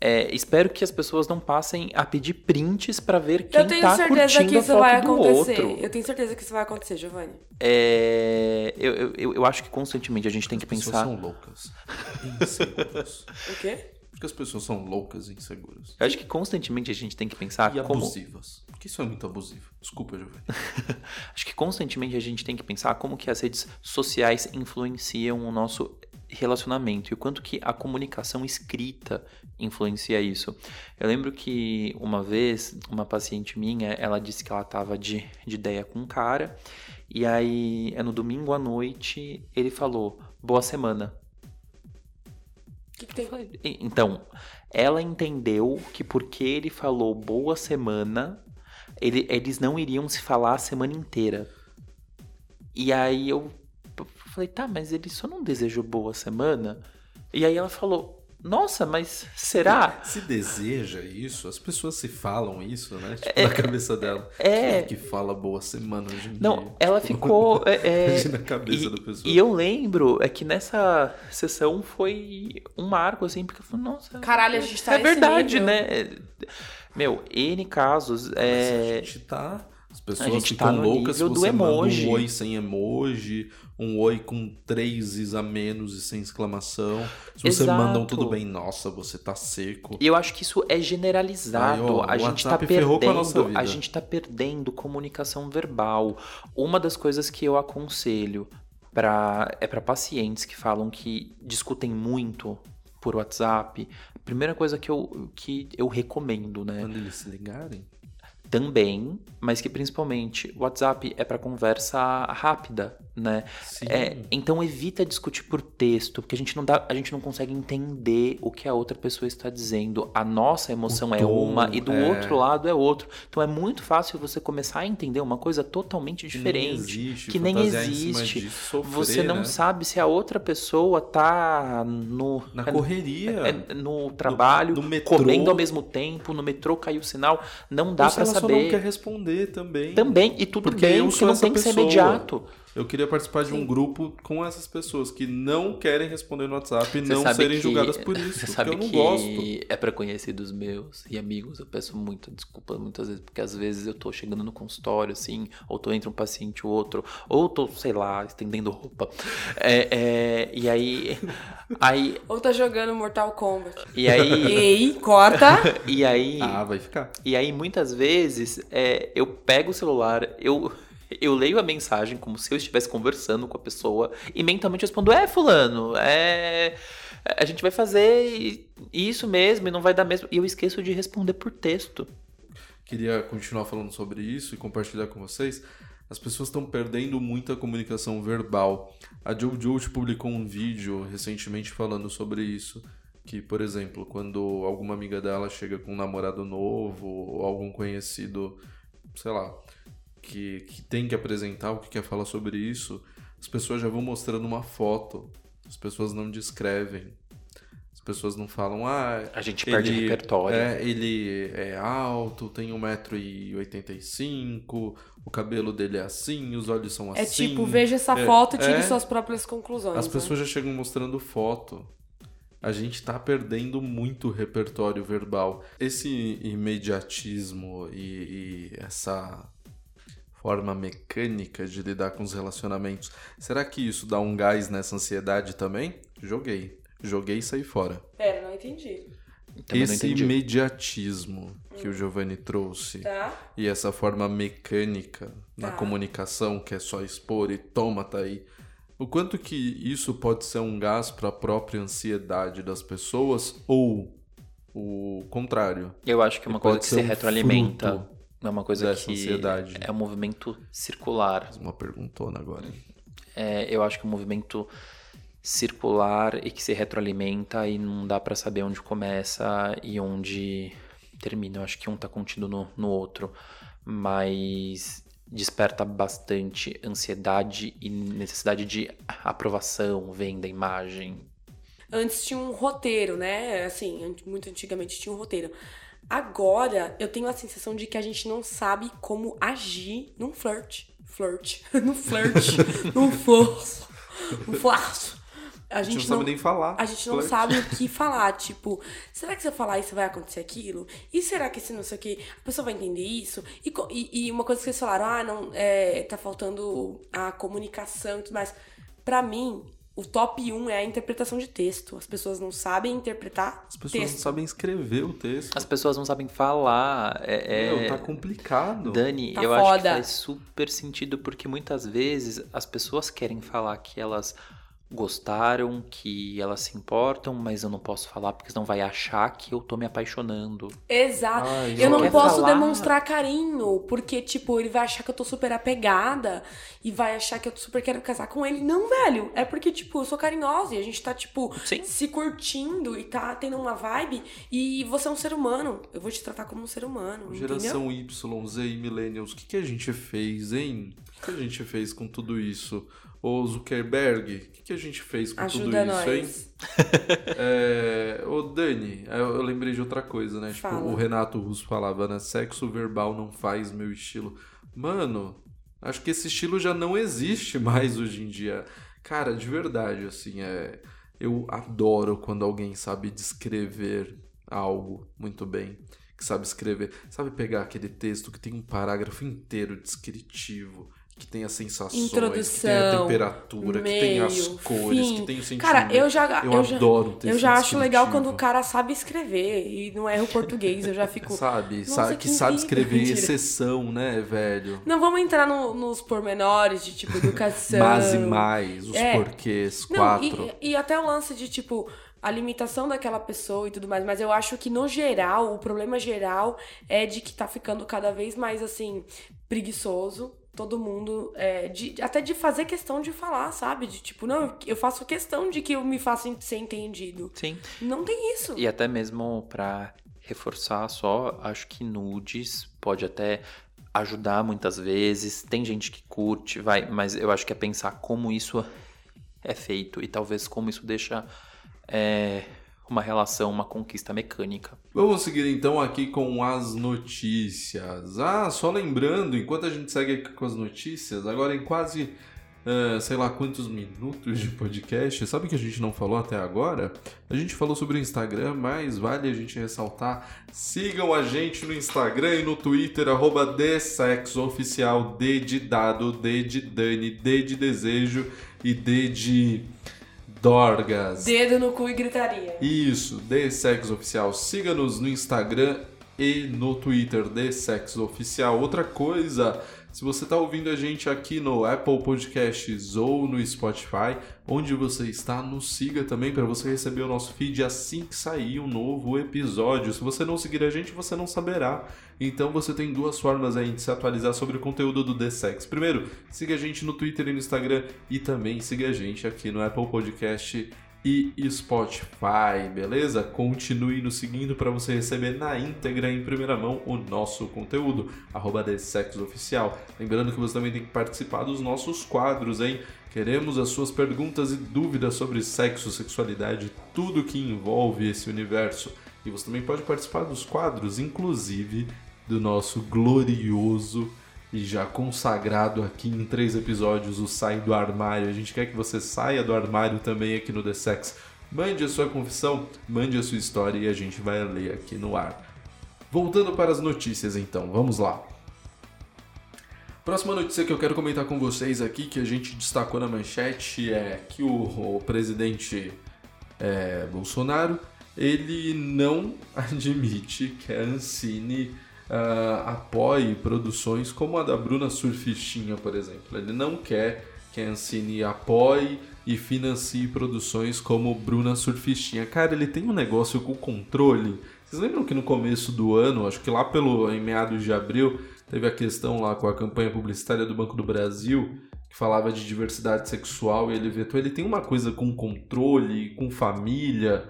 É, espero que as pessoas não passem a pedir prints para ver quem tá curtindo a foto do outro.
Eu tenho certeza que isso vai acontecer, Giovanni.
É, eu, eu, eu acho que constantemente a gente tem
as
que pensar.
As pessoas são loucas. Inseguras.
o quê?
Porque as pessoas são loucas e inseguras.
Eu acho que constantemente a gente tem que pensar
e
como...
abusivas. Porque isso é muito abusivo. Desculpa, Giovanni.
acho que constantemente a gente tem que pensar como que as redes sociais influenciam o nosso relacionamento e o quanto que a comunicação escrita influencia isso. Eu lembro que uma vez uma paciente minha, ela disse que ela estava de, de ideia com um cara e aí é no domingo à noite ele falou boa semana.
Que que tem?
Então, ela entendeu que porque ele falou boa semana, ele, eles não iriam se falar a semana inteira. E aí eu falei, tá, mas ele só não desejou boa semana? E aí ela falou, Nossa, mas será?
Se deseja isso, as pessoas se falam isso, né? Tipo, na cabeça dela.
é.
Quem é que fala boa semana hoje em
Não,
dia?
ela
Tipo,
ficou. é, é,
Imagina a cabeça
e,
da pessoa.
e eu lembro é que nessa sessão foi um marco, assim, porque eu falei, nossa.
Caralho, a gente tá
É verdade,
nível.
né? Meu, N casos.
Mas
É,
a gente tá. As pessoas
a
ficam
tá
loucas se você manda
emoji.
um oi sem emoji, um oi com três is a menos e sem exclamação. Se você
Exato.
manda um tudo bem, nossa, você tá seco.
E eu acho que isso é generalizado.
Aí, ó,
a gente tá
WhatsApp a nossa
perdendo,
vida.
a gente tá perdendo comunicação verbal. Uma das coisas que eu aconselho para é para pacientes que falam que discutem muito por WhatsApp. A primeira coisa que eu que eu recomendo, né?
Quando eles se ligarem.
Também, mas que principalmente o WhatsApp é para conversa rápida, né? É, então evita discutir por texto, porque a gente não dá, a gente não consegue entender o que a outra pessoa está dizendo. A nossa emoção
O
é
tom,
uma e do
é.
outro lado é outro. Então é muito fácil você começar a entender uma coisa totalmente
Que nem
diferente,
existe,
que nem existe.
sofrer,
você não
né?
sabe se a outra pessoa tá no
Na correria.
é, no trabalho,
no metrô.
comendo ao mesmo tempo, no metrô caiu o sinal, não dá pra
ela só
saber.
não quer responder também.
Também, e tudo
Porque
bem, porque não tem que ser
pessoa.
imediato.
Eu queria participar de um grupo com essas pessoas que não querem responder no WhatsApp e não serem
que-
julgadas por isso.
Você sabe
eu não
que
gosto.
é pra conhecidos meus e amigos. Eu peço muita desculpa muitas vezes, porque às vezes eu tô chegando no consultório, assim, ou tô entre um paciente ou outro, ou tô, sei lá, estendendo roupa. É, é, e aí. Aí.
Ou tá jogando Mortal Kombat.
E aí.
Ei, corta!
E aí.
Ah, vai ficar.
E aí, muitas vezes, é, eu pego o celular, eu, eu leio a mensagem como se eu estivesse conversando com a pessoa e mentalmente respondo: É, Fulano, é. A gente vai fazer isso mesmo e não vai dar mesmo. E eu esqueço de responder por texto.
Queria continuar falando sobre isso e compartilhar com vocês. As pessoas estão perdendo muita comunicação verbal. A Jojo publicou um vídeo recentemente falando sobre isso. Que, por exemplo, quando alguma amiga dela chega com um namorado novo ou algum conhecido, sei lá, que, que tem que apresentar o que quer falar sobre isso, as pessoas já vão mostrando uma foto. As pessoas não descrevem. As pessoas não falam, ah,
A gente perde
ele-
repertório.
É, ele é alto, tem 1,85m, o cabelo dele é assim, os olhos são assim.
É tipo, veja essa
É,
foto e tire
é.
suas próprias conclusões.
As
né?
pessoas já chegam mostrando foto. A gente tá perdendo muito repertório verbal. Esse imediatismo e, e essa forma mecânica de lidar com os relacionamentos, será que isso dá um gás nessa ansiedade também? Joguei. Joguei e saí fora.
Pera, não entendi.
Também não
Esse
entendi.
imediatismo que o Giovanni trouxe
Tá?
e essa forma mecânica na
Tá.
comunicação que é só expor e toma, tá aí. O quanto que isso pode ser um gás para a própria ansiedade das pessoas ou o contrário?
Eu acho que é uma
E
coisa que se
um
retroalimenta.
fruto
É uma coisa
dessa
que
ansiedade.
é um movimento circular.
Uma perguntona agora.
É, eu acho que é um movimento circular e que se retroalimenta e não dá pra saber onde começa e onde termina. Eu acho que um tá contido no, no outro, mas desperta bastante ansiedade e necessidade de aprovação, venda, imagem.
Antes tinha um roteiro, né? Assim, muito antigamente tinha um roteiro. Agora eu tenho a sensação de que a gente não sabe como agir num flirt. Flirt. no flirt. no flirt. No flirt. A
A
gente,
gente não sabe nem falar.
A gente não
Flirt.
sabe o que falar. Tipo, será que se eu falar isso vai acontecer aquilo? E será que se não sei o que, a pessoa vai entender isso? E, e- e uma coisa que vocês falaram, ah, não, é, tá faltando a comunicação e tudo mais. Pra mim, o top 1 é a interpretação de texto. As pessoas não sabem interpretar
As pessoas
texto.
não sabem escrever o texto.
As pessoas não sabem falar. É, é-
Meu, tá complicado.
Dani,
Tá
eu acho que
foda.
faz super sentido porque muitas vezes as pessoas querem falar que elas gostaram, que elas se importam, mas eu não posso falar porque senão vai achar que eu tô me apaixonando.
Exato.
Ai,
eu não posso
falar-
demonstrar carinho, porque, tipo, ele vai achar que eu tô super apegada e vai achar que eu super quero casar com ele. Não, velho. É porque, tipo, eu sou carinhosa e a gente tá, tipo,
Sim.
se curtindo e tá tendo uma vibe e você é um ser humano. Eu vou te tratar como um ser humano. Entendeu?
Geração Y, Z e Millennials, o que, que a gente fez, hein? O que a gente fez com tudo isso? Ô Zuckerberg, o que, que a gente fez com
Ajuda
tudo isso,
nós.
hein? É, ô Dani, eu, eu lembrei de outra coisa, né? Tipo,
Fala.
o Renato Russo falava, né? Sexo verbal não faz meu estilo. Mano, acho que esse estilo já não existe mais hoje em dia. Cara, de verdade, assim, é. Eu adoro quando alguém sabe descrever algo muito bem. Que sabe escrever. Sabe pegar aquele texto que tem um parágrafo inteiro descritivo. Que tem as sensações, que tem a
Introdução,
temperatura, que tem as
meio,
cores,
fim.
que tem o sentimento.
Cara, eu já,
Eu
eu já,
adoro texto
eu já acho legal quando o cara sabe escrever e não erra o português. Eu já fico.
Sabe, sabe
que
que sabe escrever
Mentira.
exceção, né, velho?
Não vamos entrar no- nos pormenores de tipo educação.
Mas e mais, os
É.
porquês,
Não,
quatro.
E, e até o lance de, tipo, a limitação daquela pessoa e tudo mais. Mas eu acho que, no geral, o problema geral é de que tá ficando cada vez mais, assim, preguiçoso. Todo mundo, é, de, até de fazer questão de falar, sabe? De tipo, não, eu faço questão de que eu me faça ser entendido.
Sim.
Não tem isso.
E até mesmo pra reforçar só, acho que nudes pode até ajudar muitas vezes. Tem gente que curte, vai, mas eu acho que é pensar como isso é feito e talvez como isso deixa é, uma relação, uma conquista mecânica.
Vamos seguir então aqui com as notícias. Ah, só lembrando, enquanto a gente segue aqui com as notícias, agora em quase, eh, sei lá quantos minutos de podcast, sabe que a gente não falou até agora? A gente falou sobre o Instagram, mas vale a gente ressaltar. Sigam a gente no Instagram e no Twitter, arroba DSexoOficial, D de dado, D de Dani, D de desejo e D de Dorgas.
Dedo no cu e gritaria.
Isso, The Sex Oficial. Siga-nos no Instagram e no Twitter, The Sex Oficial. Outra coisa, se você está ouvindo a gente aqui no Apple Podcasts ou no Spotify, onde você está, nos siga também para você receber o nosso feed assim que sair um novo episódio. Se você não seguir a gente, você não saberá. Então você tem duas formas aí de se atualizar sobre o conteúdo do The Sex. Primeiro, siga a gente no Twitter e no Instagram e também siga a gente aqui no Apple Podcast e Spotify, beleza? Continue nos seguindo para você receber na íntegra em primeira mão o nosso conteúdo, arroba Oficial. Lembrando que você também tem que participar dos nossos quadros, hein? Queremos as suas perguntas e dúvidas sobre sexo, sexualidade, tudo que envolve esse universo. E você também pode participar dos quadros, inclusive do nosso glorioso e já consagrado aqui em três episódios, o Sai do Armário. A gente quer que você saia do armário também aqui no The Sex. Mande a sua confissão, mande a sua história e a gente vai ler aqui no ar. Voltando para as notícias então, vamos lá. Próxima notícia que eu quero comentar com vocês aqui, que a gente destacou na manchete, é que o, o presidente é, Bolsonaro ele não admite que a Ancine ah, apoie produções como a da Bruna Surfistinha, por exemplo. Ele não quer que a Ancine apoie e financie produções como Bruna Surfistinha. Cara, ele tem um negócio com controle. Vocês lembram que no começo do ano, acho que lá pelo em meados de abril, teve a questão lá com a campanha publicitária do Banco do Brasil, que falava de diversidade sexual e ele vetou. Ele tem uma coisa com controle, com família.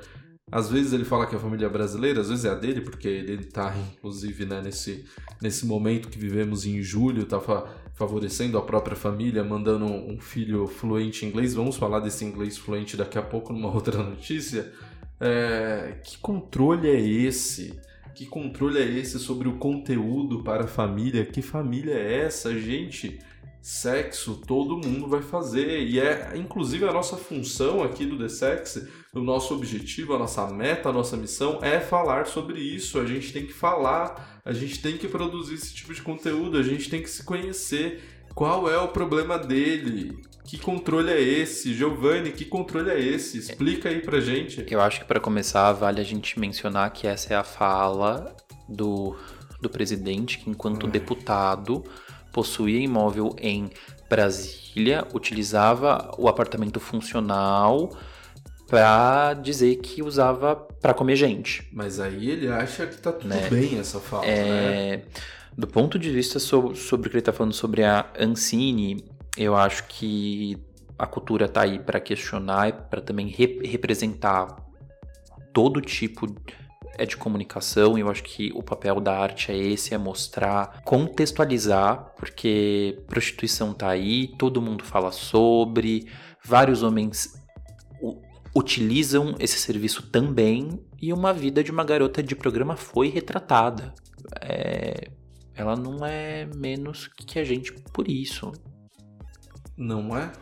Às vezes ele fala que é a família brasileira, às vezes é a dele, porque ele tá, inclusive, né, nesse, nesse momento que vivemos em julho, tá fa- favorecendo a própria família, mandando um filho fluente em inglês. Vamos falar desse inglês fluente daqui a pouco numa outra notícia. É, que controle é esse? Que controle é esse sobre o conteúdo para a família? Que família é essa, gente? Sexo todo mundo vai fazer e é inclusive a nossa função aqui do The Sex, o nosso objetivo, a nossa meta, a nossa missão é falar sobre isso. A gente tem que falar, a gente tem que produzir esse tipo de conteúdo, a gente tem que se conhecer. Qual é o problema dele? Que controle é esse? Giovanni, que controle é esse? Explica aí pra gente.
Eu acho que para começar vale a gente mencionar que essa é a fala do, do presidente que enquanto deputado possuía imóvel em Brasília, utilizava o apartamento funcional para dizer que usava para comer gente.
Mas aí ele acha que tá tudo
Né?
bem essa fala, né?
É, do ponto de vista so- sobre o que ele está falando sobre a Ancine, eu acho que a cultura está aí para questionar e para também re- representar todo tipo é de comunicação, e eu acho que o papel da arte é esse, é mostrar, contextualizar, porque prostituição tá aí, todo mundo fala sobre, vários homens utilizam esse serviço também, e uma vida de uma garota de programa foi retratada. É, ela não é menos que a gente por isso.
Não é?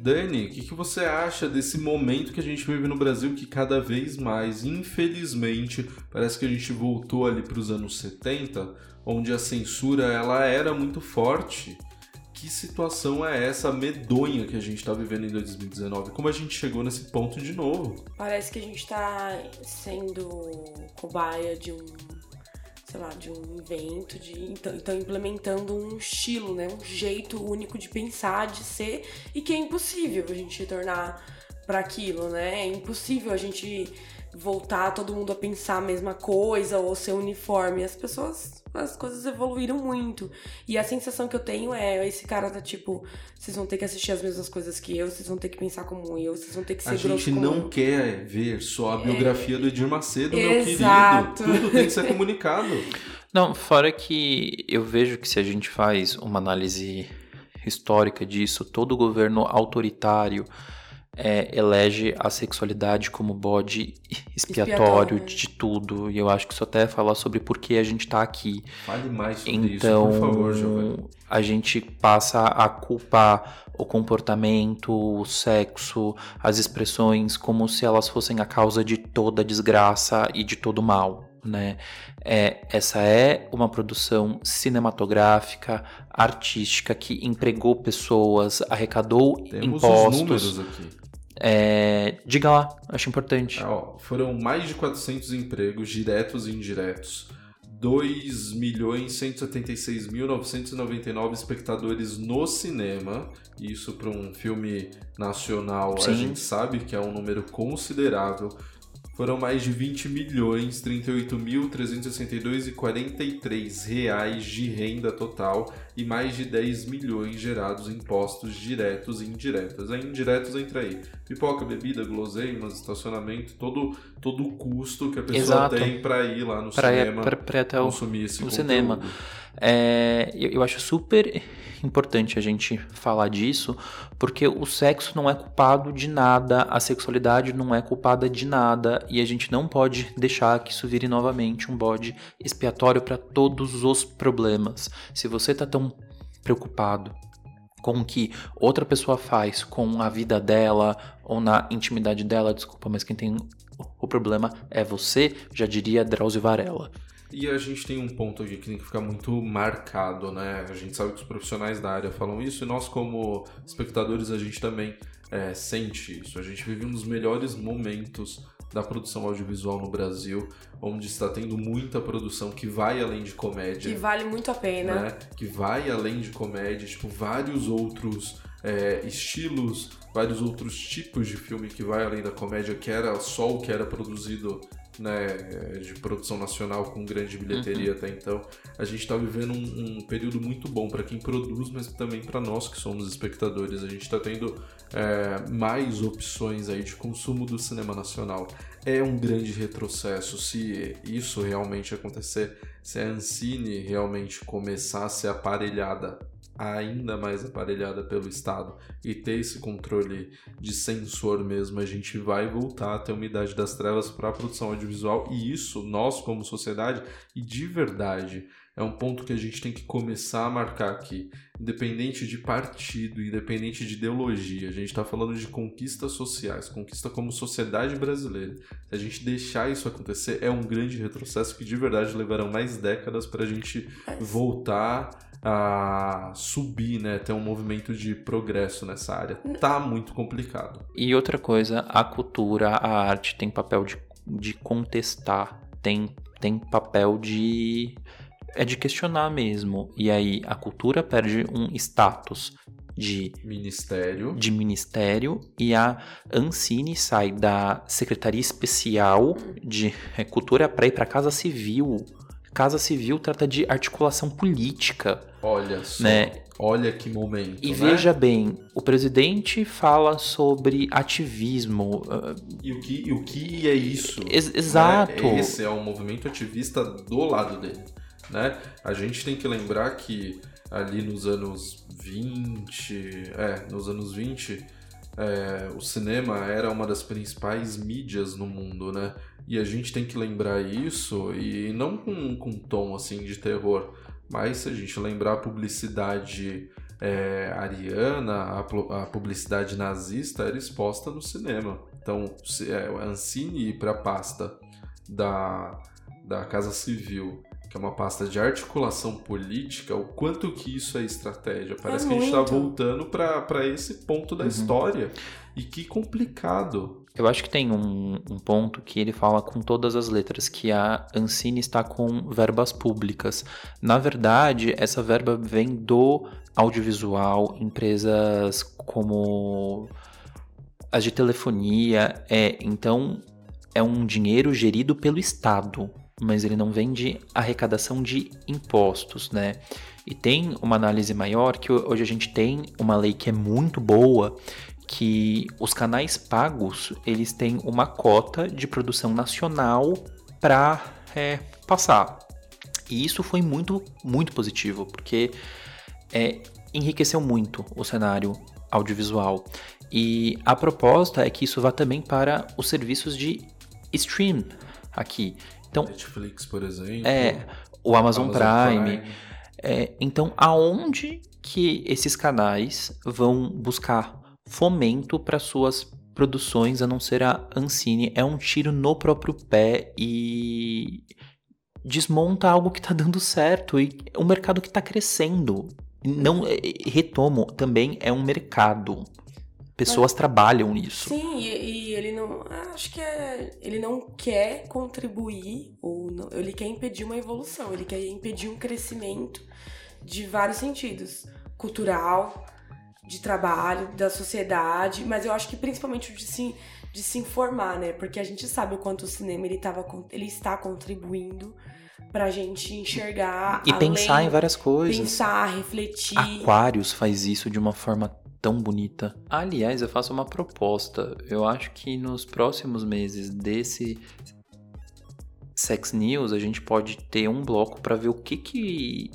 Dani, o que, que, você acha desse momento que a gente vive no Brasil que cada vez mais, infelizmente, parece que a gente voltou ali para os anos 70, onde a censura ela era muito forte. Que situação é essa medonha que a gente está vivendo em 2019? Como a gente chegou nesse ponto de novo?
Parece que a gente está sendo cobaia de um sei lá, de um evento, de então, então implementando um estilo, né, um jeito único de pensar, de ser e que é impossível a gente tornar para aquilo, né? É impossível a gente voltar todo mundo a pensar a mesma coisa ou ser uniforme. As pessoas as coisas evoluíram muito. E a sensação que eu tenho é, esse cara tá tipo, vocês vão ter que assistir as mesmas coisas que eu, vocês vão ter que pensar como eu, vocês vão ter que ser
A gente não
eu.
quer ver só a biografia é... do Edir Macedo, Exato. meu querido. Tudo tem que ser comunicado.
Não, fora que eu vejo que se a gente faz uma análise histórica disso, todo governo autoritário é, elege a sexualidade como bode expiatório, expiatório de tudo. E eu acho que isso até fala sobre por que a gente tá aqui.
Fale mais sobre
então,
isso, por favor, Giovanni.
A gente passa a culpar o comportamento, o sexo, as expressões como se elas fossem a causa de toda desgraça e de todo mal. Né? É, essa é uma produção cinematográfica, artística que empregou pessoas, arrecadou
Temos
impostos.
Os números aqui.
É, diga lá, acho importante.
É, ó, foram mais de 400 empregos, diretos e indiretos. 2.176.999 espectadores no cinema. Isso para um filme nacional, Sim. a gente sabe que é um número considerável foram mais de 20 milhões, 38.362 e 43 reais de renda total e mais de 10 milhões gerados em impostos diretos e indiretos. Aí indiretos entra aí pipoca, bebida, guloseimas, estacionamento, todo todo o custo que a pessoa Exato. tem para ir lá no pra cinema,
para até consumir esse o cinema. É, eu, eu acho super importante a gente falar disso, porque o sexo não é culpado de nada, a sexualidade não é culpada de nada, e a gente não pode deixar que isso vire novamente um bode expiatório para todos os problemas. Se você está tão preocupado com o que outra pessoa faz com a vida dela ou na intimidade dela, desculpa, mas quem tem o problema é você, já diria Drauzio Varela.
E a gente tem um ponto aqui que tem que ficar muito marcado, né? A gente sabe que os profissionais da área falam isso e nós, como espectadores, a gente também é, sente isso. A gente vive um dos melhores momentos da produção audiovisual no Brasil, onde está tendo muita produção que vai além de comédia.
Que vale muito a pena.
Né? Que vai além de comédia, tipo, vários outros é, estilos, vários outros tipos de filme que vai além da comédia, que era só o que era produzido né, de produção nacional com grande bilheteria uhum. até então. A gente está vivendo um, um, período muito bom para quem produz, mas também para nós que somos espectadores. A gente está tendo é, mais opções aí de consumo do cinema nacional. É um grande retrocesso se isso realmente acontecer, se a Ancine realmente começar a ser aparelhada ainda mais aparelhada pelo Estado e ter esse controle de sensor mesmo, a gente vai voltar a ter uma idade das trevas para a produção audiovisual e isso, nós como sociedade, e de verdade, é um ponto que a gente tem que começar a marcar aqui. Independente de partido, independente de ideologia, a gente está falando de conquistas sociais, conquista como sociedade brasileira. Se a gente deixar isso acontecer, é um grande retrocesso que de verdade levarão mais décadas para a gente voltar a subir, né? Ter um movimento de progresso nessa área. Tá muito complicado.
E outra coisa, a cultura, a arte tem papel de, de contestar, tem, tem papel de. É de questionar mesmo. E aí a cultura perde um status de
ministério.
de ministério e a Ancine sai da Secretaria Especial de Cultura para ir para Casa Civil Casa Civil trata de articulação política.
Olha só.
Né?
Olha que momento.
E
né?
veja bem, o presidente fala sobre ativismo. uh,
E o que, e o que é isso?
Ex- exato.
Né? Esse é um movimento ativista do lado dele. Né? A gente tem que lembrar que ali nos anos 20, é, nos anos 20, é, o cinema era uma das principais mídias no mundo, né? E a gente tem que lembrar isso, e não com, com um tom assim de terror, mas se a gente lembrar a publicidade é, ariana, a, a publicidade nazista era exposta no cinema. Então, se, é, a Ancine ir para a pasta da, da Casa Civil, que é uma pasta de articulação política, o quanto que isso é estratégia. Parece que a gente está voltando para esse ponto da história. E que complicado.
Eu acho que tem um, um ponto que ele fala com todas as letras, que a Ancine está com verbas públicas. Na verdade, essa verba vem do audiovisual, empresas como as de telefonia, é, então é um dinheiro gerido pelo Estado, mas ele não vem de arrecadação de impostos, né? E tem uma análise maior que hoje a gente tem uma lei que é muito boa, que os canais pagos eles têm uma cota de produção nacional para passar. E isso foi muito, muito positivo, porque é, enriqueceu muito o cenário audiovisual. E a proposta é que isso vá também para os serviços de stream aqui. Então,
Netflix, por exemplo.
é, o Amazon, Prime. É, então, aonde que esses canais vão buscar fomento para suas produções, a não ser a Ancine? É um tiro no próprio pé e desmonta algo que está dando certo e um mercado que está crescendo. Não, retomo, também é um mercado. Pessoas trabalham nisso.
Sim, e, e ele não. Acho que é. Ele não quer contribuir, ou não, ele quer impedir uma evolução, ele quer impedir um crescimento de vários sentidos. Cultural, de trabalho, da sociedade, mas eu acho que principalmente o de se, de se informar, né? Porque a gente sabe o quanto o cinema ele, tava, ele está contribuindo pra gente enxergar.
E
além-
pensar em várias coisas.
Pensar, refletir.
Aquários faz isso de uma forma tão bonita. Aliás, eu faço uma proposta. Eu acho que nos próximos meses desse Sex News a gente pode ter um bloco para ver o que que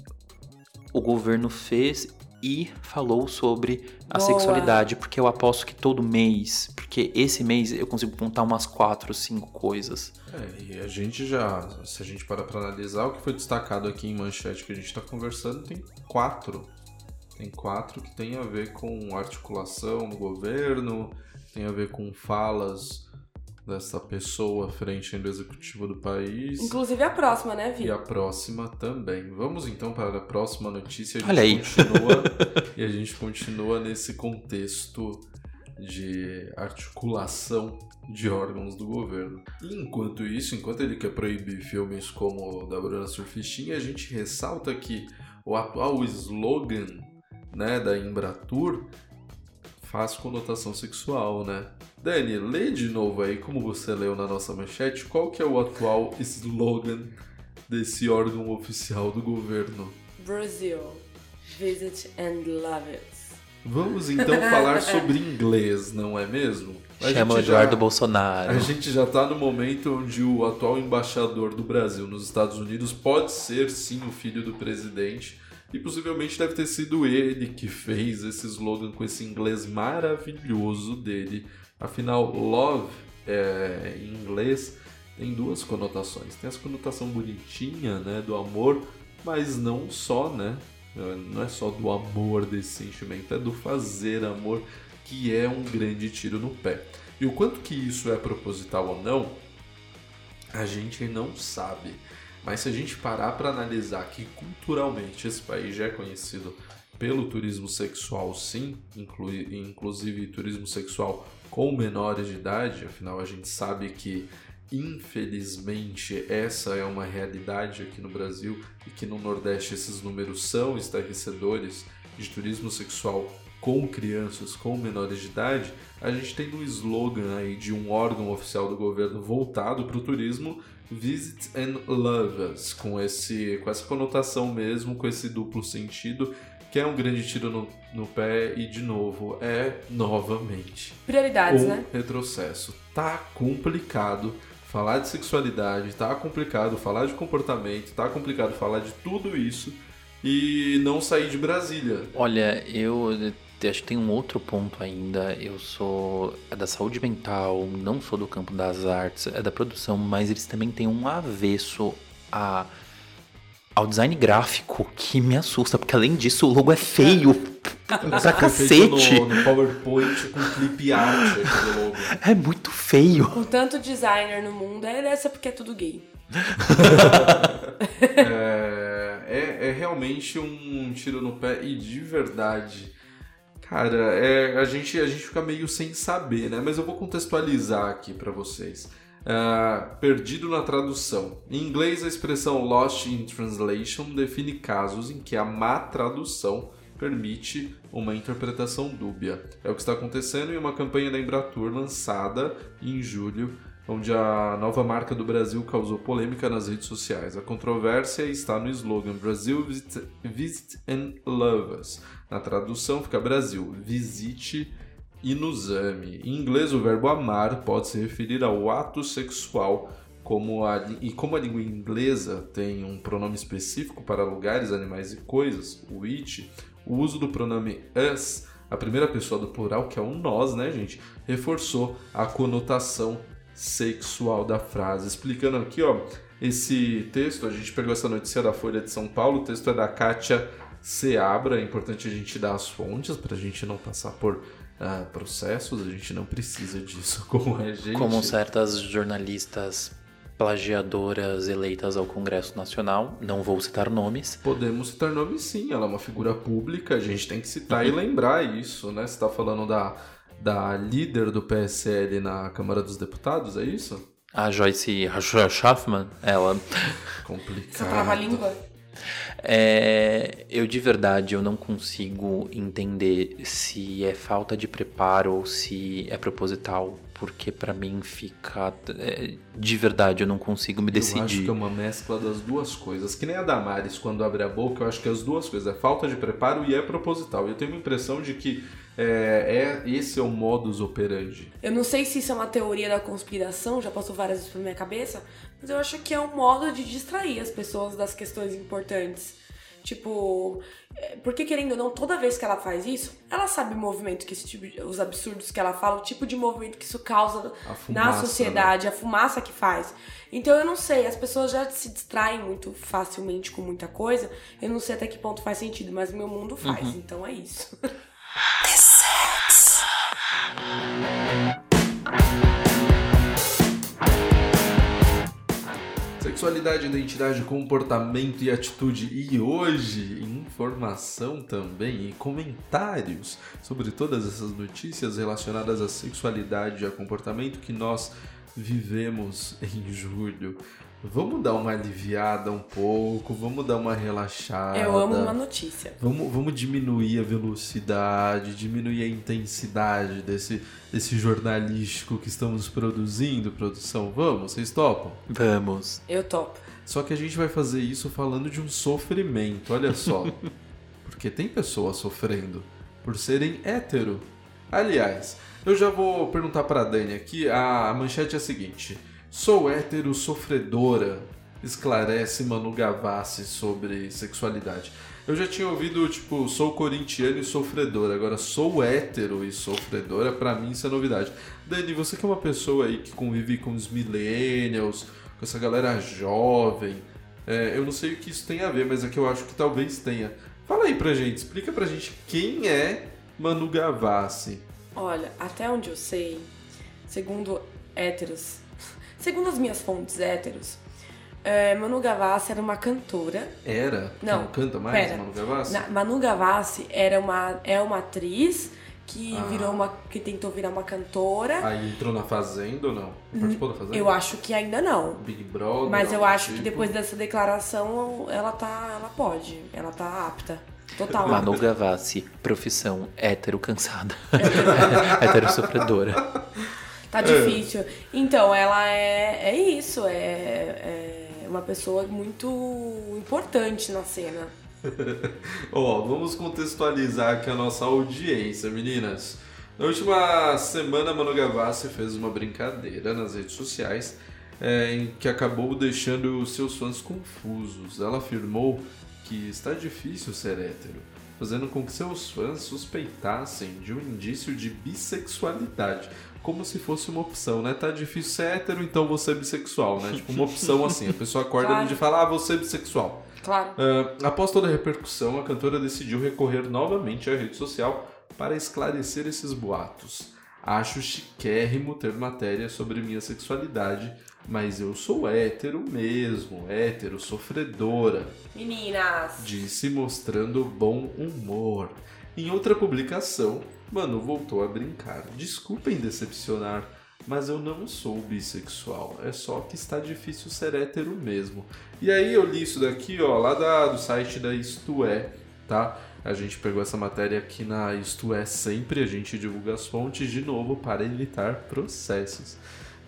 o governo fez e falou sobre a
Boa.
sexualidade, porque eu aposto que todo mês, porque esse mês eu consigo contar umas quatro, cinco coisas.
É, e a gente já, se a gente parar para analisar, o que foi destacado aqui em manchete que a gente está conversando, tem quatro. Tem quatro que tem a ver com articulação no governo, tem a ver com falas dessa pessoa à frente do executivo do país.
Inclusive a próxima, né, Vi?
E a próxima também. Vamos então para a próxima notícia. A gente
Olha aí.
continua e a gente continua nesse contexto de articulação de órgãos do governo. E enquanto isso, enquanto ele quer proibir filmes como o da Bruna Surfistinha, a gente ressalta que o atual slogan né, da Embratur faz conotação sexual, né? Dani, lê de novo aí, como você leu na nossa manchete, qual que é o atual slogan desse órgão oficial do governo?
Brazil. Visit and love it.
Vamos então falar sobre inglês, não é mesmo? A
Chama o
gente já-
Eduardo Bolsonaro.
A gente já tá no momento onde o atual embaixador do Brasil nos Estados Unidos pode ser sim o filho do presidente e possivelmente deve ter sido ele que fez esse slogan com esse inglês maravilhoso dele. Afinal, love é, em inglês tem duas conotações. Tem essa conotação bonitinha, né, do amor, mas não só, né? Não é só do amor desse sentimento, é do fazer amor que é um grande tiro no pé. E o quanto que isso é proposital ou não, a gente não sabe. Mas se a gente parar para analisar que culturalmente esse país já é conhecido pelo turismo sexual, sim, inclui, inclusive turismo sexual com menores de idade, afinal a gente sabe que infelizmente essa é uma realidade aqui no Brasil e que no Nordeste esses números são estarrecedores de turismo sexual com crianças, com menores de idade, a gente tem um slogan aí de um órgão oficial do governo voltado para o turismo, Visit and Love Us, com, esse, com essa conotação mesmo, com esse duplo sentido, que é um grande tiro no, no pé e, de novo, é novamente
Prioridades,
um
né?
retrocesso. Tá complicado falar de sexualidade, tá complicado falar de comportamento, tá complicado falar de tudo isso e não sair de Brasília.
Olha, eu acho que tem um outro ponto ainda. Eu sou é da saúde mental, não sou do campo das artes, é da produção, mas eles também têm um avesso a ao design gráfico que me assusta, porque além disso o logo é feio. pra cacete.
No, no PowerPoint com clip art aquele logo.
É muito feio.
Com tanto designer no mundo, é dessa porque é tudo gay.
É, é, é realmente um tiro no pé e de verdade. Cara, é, a, gente, a gente fica meio sem saber, né? Mas eu vou contextualizar aqui pra vocês. Ah, perdido na tradução. Em inglês, a expressão lost in translation define casos em que a má tradução permite uma interpretação dúbia. É o que está acontecendo em uma campanha da Embratur lançada em julho, onde a nova marca do Brasil causou polêmica nas redes sociais. A controvérsia está no slogan Brasil Visit, Visit and Love Us. Na tradução fica Brasil, visite e nos ame. Em inglês, o verbo amar pode se referir ao ato sexual, como a, e como a língua inglesa tem um pronome específico para lugares, animais e coisas, o it, o uso do pronome us, a primeira pessoa do plural, que é um nós, né, gente, reforçou a conotação sexual da frase. Explicando aqui, ó, esse texto, a gente pegou essa notícia da Folha de São Paulo, o texto é da Kátia Seabra, é importante a gente dar as fontes para a gente não passar por ah, processos, a gente não precisa disso, como é gente.
Como certas jornalistas plagiadoras eleitas ao Congresso Nacional, não vou citar nomes.
Podemos citar nome sim, ela é uma figura pública, a gente tem que citar e lembrar isso, né? Você tá falando da, da líder do PSL na Câmara dos Deputados, é isso?
A Joyce Schaffman, ela
Complicado.
Essa trava-língua.
É, eu de verdade eu não consigo entender se é falta de preparo ou se é proposital, porque pra mim fica é, de verdade eu não consigo me
Eu acho
decidir.
que é uma mescla das duas coisas. Que nem a Damares, quando abre a boca, eu acho que as duas coisas. É falta de preparo e é proposital. E eu tenho a impressão de que é, é- esse é o modus operandi.
Eu não sei se isso é uma teoria da conspiração, já passou várias vezes pela minha cabeça, mas eu acho que é um modo de distrair as pessoas das questões importantes. Tipo, é, porque querendo ou não, toda vez que ela faz isso, ela sabe o movimento que esse tipo de, os absurdos que ela fala, o tipo de movimento que isso causa
A
na
fumaça,
sociedade, a fumaça que faz. Então eu não sei, as pessoas já se distraem muito facilmente com muita coisa. Eu não sei até que ponto faz sentido, mas o meu mundo faz, então é isso.
Sexualidade, identidade, comportamento e atitude. E hoje, informação também e comentários sobre todas essas notícias relacionadas à sexualidade e a comportamento que nós vivemos em julho. Vamos dar uma aliviada um pouco, vamos dar uma relaxada.
Eu amo uma notícia.
Vamos, vamos diminuir a velocidade, diminuir a intensidade desse, desse jornalístico que estamos produzindo, produção. Vamos, vocês topam?
Vamos.
Eu topo.
Só que a gente vai fazer isso falando de um sofrimento, olha só. Porque tem pessoas sofrendo por serem hétero. Aliás, eu já vou perguntar pra Dani aqui, a manchete é a seguinte. Sou hétero sofredora, esclarece Manu Gavassi sobre sexualidade. Eu já tinha ouvido, tipo, sou corintiano e sofredora. Agora, sou hétero e sofredora, pra mim isso é novidade. Dani, você que é uma pessoa aí que convive com os millennials, com essa galera jovem, é, eu não sei o que isso tem a ver, mas é que eu acho que talvez tenha. Fala aí pra gente, explica pra gente quem é Manu Gavassi.
Olha, até onde eu sei, segundo héteros, segundo as minhas fontes héteros, é, Manu Gavassi era uma cantora.
Era? Que
Não,
canta mais,
pera.
Manu Gavassi?
Na- Manu Gavassi era uma, é uma atriz que
Ah.
virou uma. que tentou virar uma cantora.
Aí entrou na Fazenda ou não? Participou da Fazenda?
Eu acho que ainda não.
Big Brother.
Mas eu acho que
tipo.
depois dessa declaração ela tá. ela pode. Ela tá apta. Total.
Manu Gavassi, profissão hétero cansada. hétero sofredora.
Tá difícil. Então, ela é, é isso, é, é uma pessoa muito importante na cena.
Ó, vamos contextualizar aqui a nossa audiência, meninas. Na última semana, Manu Gavassi fez uma brincadeira nas redes sociais é, em que acabou deixando seus fãs confusos. Ela afirmou que está difícil ser hétero, fazendo com que seus fãs suspeitassem de um indício de bissexualidade, como se fosse uma opção, né? Tá difícil ser hétero, então você é bissexual, né? Tipo uma opção assim, a pessoa acorda
Claro.
no dia e fala, ah, você é bissexual.
Claro.
Ah, após toda a repercussão, a cantora decidiu recorrer novamente à rede social para esclarecer esses boatos. Acho chiquérrimo ter matéria sobre minha sexualidade, mas eu sou hétero mesmo, hétero sofredora,
Meninas.
disse mostrando bom humor. Em outra publicação, Manu voltou a brincar. Desculpem decepcionar, mas eu não sou bissexual. É só que está difícil ser hétero mesmo. E aí eu li isso daqui, ó, lá da- do site da Isto É, tá? A gente pegou essa matéria aqui na Isto É sempre, a gente divulga as fontes de novo para evitar processos.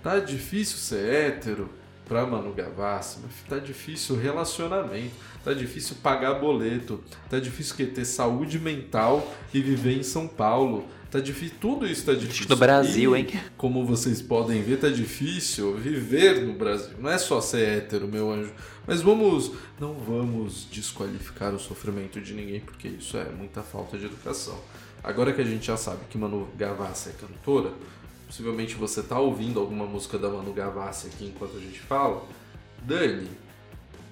Tá difícil ser hétero pra Manu Gavassi, mas tá difícil relacionamento, tá difícil pagar boleto, tá difícil que ter saúde mental e viver em São Paulo. Tá difícil, tudo isso tá difícil.
no Brasil,
E,
hein?
Como vocês podem ver, tá difícil viver no Brasil. Não é só ser hétero, meu anjo. Mas vamos, não vamos desqualificar o sofrimento de ninguém, porque isso é muita falta de educação. Agora que a gente já sabe que Manu Gavassi é cantora, possivelmente você tá ouvindo alguma música da Manu Gavassi aqui enquanto a gente fala. Dani,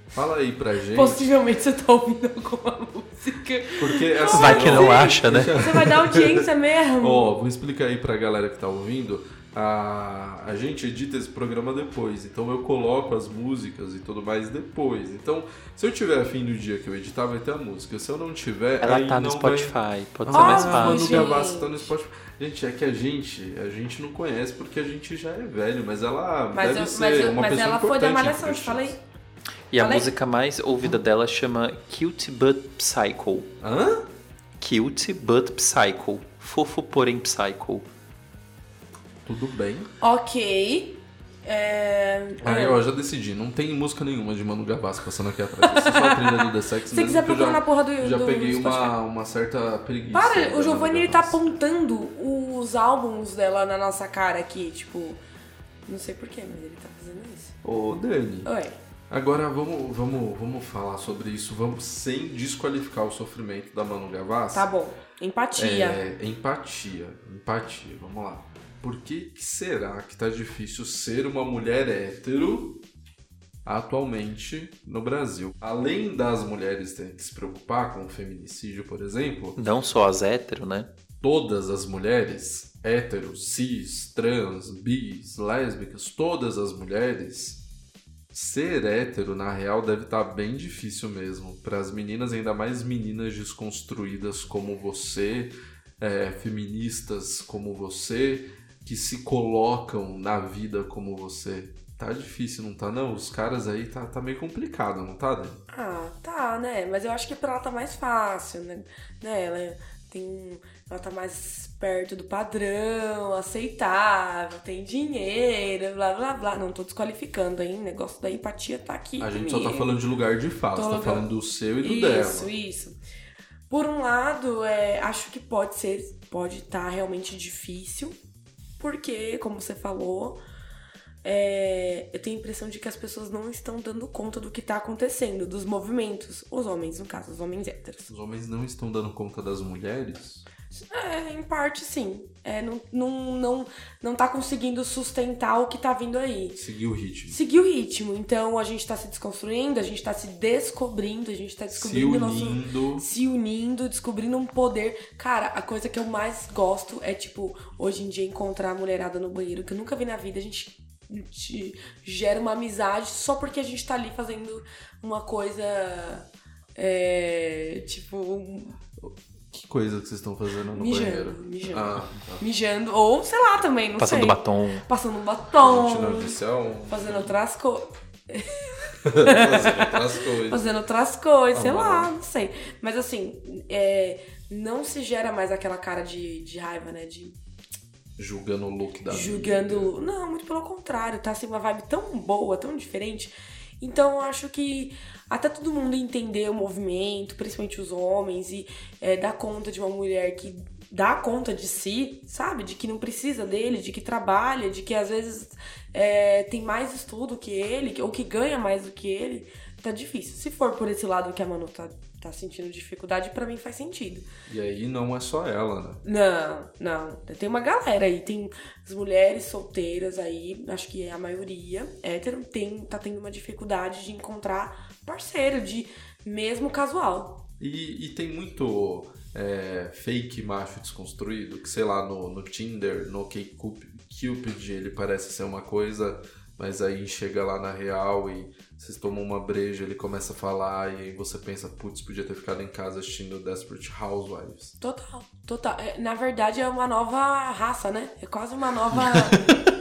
fala aí pra gente.
Possivelmente você tá ouvindo alguma música.
Porque assim,
Vai que não acha, né?
Você vai dar audiência mesmo.
Ó, vou explicar aí pra galera que tá ouvindo. A, a gente edita esse programa depois, então eu coloco as músicas e tudo mais depois. Então, se eu tiver afim do dia que eu editar, vai ter a música. Se eu não tiver,
Ela
aí
tá no
não vai-
Spotify, pode ser
Ah,
mais
Manu
fácil.
gente.
Gavassi tá no Spotify. Gente, é que a gente, a gente não conhece porque a gente já é velho, mas ela
Mas,
deve
eu-
ser
mas, eu-
uma
mas
pessoa
ela foi da
importante
Malhação, te falei.
E a
Falei?
música mais ouvida dela chama Cute But Psycho.
Hã?
Cute But Psycho. Fofo, porém psycho.
Tudo bem.
Ok. É...
Ah, eu já decidi, não tem música nenhuma de Manu Gavassi passando aqui atrás. Essa é só a trilha do The Sex
Se
mesmo,
quiser procurar
já,
na porra do
já
do
peguei
Spotify.
uma, uma certa preguiça.
Para, o Giovanni ele tá apontando os álbuns dela na nossa cara aqui, tipo. Não sei porquê, mas ele tá fazendo isso.
Ô, Dani,
Oi.
agora vamos, vamos, vamos falar sobre isso, vamos sem desqualificar o sofrimento da Manu Gavassi.
Tá bom. Empatia.
É, empatia, empatia, vamos lá. Por que, que será que tá difícil ser uma mulher hétero atualmente no Brasil? Além das mulheres terem que se preocupar com o feminicídio, por exemplo,
Não só as hétero, né?
todas as mulheres, héteros, cis, trans, bis, lésbicas, todas as mulheres, ser hétero na real deve estar bem difícil mesmo. Para as meninas, ainda mais meninas desconstruídas como você, é, feministas como você, que se colocam na vida como você. Tá difícil, não tá? Não, os caras aí tá, tá meio complicado, não tá, Dani?
Ah, tá, né? Mas eu acho que pra ela tá mais fácil, né? né? Ela tem. Ela tá mais perto do padrão, aceitável, tem dinheiro, blá blá blá. Não tô desqualificando, hein? O negócio da empatia tá aqui.
A gente só tá
comigo.
falando de lugar de fala,
Tô
você tá falando do seu e do
isso,
dela.
Isso, Por um lado, é, acho que pode ser, pode estar realmente difícil, porque, como você falou, é, eu tenho a impressão de que as pessoas não estão dando conta do que tá acontecendo, dos movimentos. Os homens, no caso, os homens héteros.
Os homens não estão dando conta das mulheres?
É, em parte, sim. É, não, não, não, não tá conseguindo sustentar o que tá vindo aí.
Seguir o ritmo.
Seguir o ritmo. Então, a gente tá se desconstruindo, a gente tá se descobrindo, a gente tá
Se
descobrindo o nosso
unindo.
se unindo, descobrindo um poder. Cara, a coisa que eu mais gosto é, tipo, hoje em dia encontrar a mulherada no banheiro, que eu nunca vi na vida. A gente, te gera uma amizade só porque a gente tá ali fazendo uma coisa. É. Tipo. um-
coisa que vocês estão fazendo no
Mijando,
banheiro?
mijando.
Ah, tá.
mijando. Ou, sei lá, também, não
Passando
sei.
batom.
Passando um batom.
não é um...
Fazendo outras coisas.
Fazendo outras coisas.
fazendo outras coisas, sei lá,
mano.
não sei. Mas assim, é, não se gera mais aquela cara de, de raiva, né? De
Julgando o look da
julgando. Não, muito pelo contrário, tá assim uma vibe tão boa, tão diferente. Então eu acho que até todo mundo entender o movimento, principalmente os homens, e é, dar conta de uma mulher que dá conta de si, sabe? De que não precisa dele, de que trabalha, de que às vezes é, tem mais estudo que ele, ou que ganha mais do que ele, tá difícil. Se for por esse lado que a Manu tá, tá sentindo dificuldade, pra mim faz sentido.
E aí não é só ela, né?
Não, não. Tem uma galera aí. Tem as mulheres solteiras aí, acho que é a maioria, hétero, tem, tá tendo uma dificuldade de encontrar parceiro, de mesmo casual.
E, e tem muito é, fake macho desconstruído, que sei lá, no, no Tinder, no Cupid, ele parece ser uma coisa, mas aí chega lá na real e vocês tomam uma breja, ele começa a falar e aí você pensa, putz, podia ter ficado em casa assistindo Desperate Housewives.
Total, total. É, na verdade, é uma nova raça, né? É quase uma nova.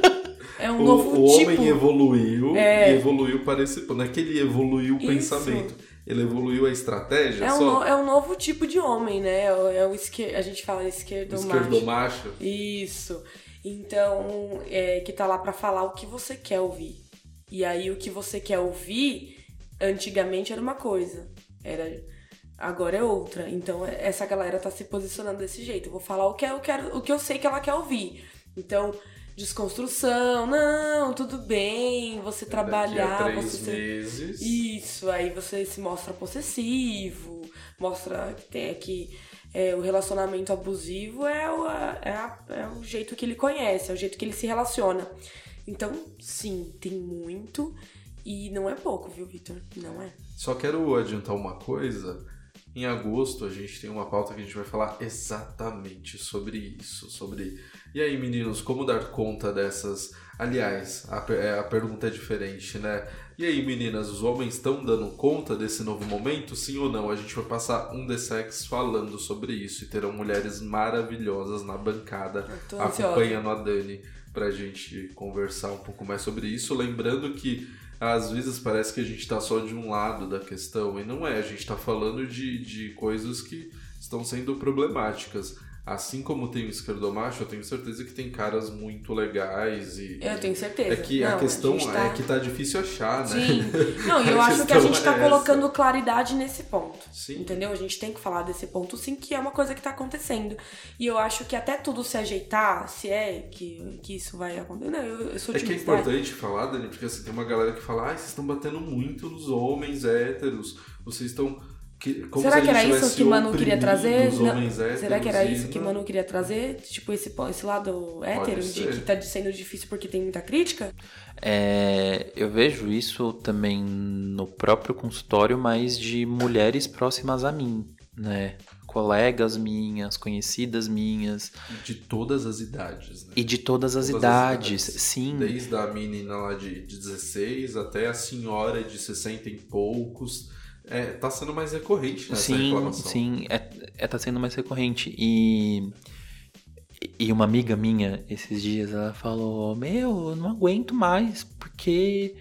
é um
O,
novo
o
tipo.
homem evoluiu
É.
e evoluiu para esse. Não é que ele evoluiu o
Isso.
pensamento, ele evoluiu a estratégia
É um,
só.
é um novo tipo de homem, né? É o, é o esquer... A gente fala esquerdo
Esquerdomacho.
Isso. Então, é, que tá lá pra falar o que você quer ouvir. E aí, o que você quer ouvir, antigamente era uma coisa. Era. Agora é outra. Então, essa galera tá se posicionando desse jeito. Eu vou falar o que eu quero, o que eu sei que ela quer ouvir. Então, desconstrução, não, tudo bem, você trabalhar,
Daqui a três
você
meses.
isso, aí você se mostra possessivo, mostra que tem que é, o relacionamento abusivo é o, é, a- é o jeito que ele conhece, é o jeito que ele se relaciona. Então, sim, tem muito e não é pouco, viu, Vitor? Não é.
Só quero adiantar uma coisa. Em agosto a gente tem uma pauta que a gente vai falar exatamente sobre isso, sobre e aí meninos como dar conta dessas. Aliás, a, é, a pergunta é diferente, né? E aí meninas, os homens estão dando conta desse novo momento, sim ou não? A gente vai passar um Dessex falando sobre isso e terão mulheres maravilhosas na bancada acompanhando a Dani pra gente conversar um pouco mais sobre isso. Lembrando que às vezes parece que a gente tá só de um lado da questão, e não é. A gente tá falando de, de coisas que estão sendo problemáticas. Assim como tem o esquerdomacho, eu tenho certeza que tem caras muito legais e.
Eu tenho certeza.
É que a
Não,
questão
gente tá-
é que tá difícil achar, né?
Sim. Não, e eu
A
acho que a gente tá
é
colocando
essa.
claridade nesse ponto.
Sim.
Entendeu? A gente tem que falar desse ponto sim, que é uma coisa que tá acontecendo. E eu acho que até tudo se ajeitar, se é que, que isso vai acontecer. Não, eu, eu sou
É que é
otimista.
importante falar, Dani, porque assim, tem uma galera que fala, ah, vocês estão batendo muito nos homens héteros, vocês estão. Que, como
Será que era isso que Manu queria
oprimindo
trazer? Será que era isso que Manu queria trazer? Tipo, esse, esse lado hétero de que tá sendo difícil porque tem muita crítica?
É, eu vejo isso também no próprio consultório, mas de mulheres próximas a mim, né? Colegas minhas, conhecidas minhas,
De todas as idades, né?
e de todas as
Todas
idades,
idades.
sim.
Desde a menina lá de, de 16 até a senhora de 60 e poucos. É, tá sendo mais recorrente nessa
Sim,
reclamação.
sim, é, é, tá sendo mais recorrente. E, e uma amiga minha, esses dias, ela falou: Meu, eu não aguento mais, porque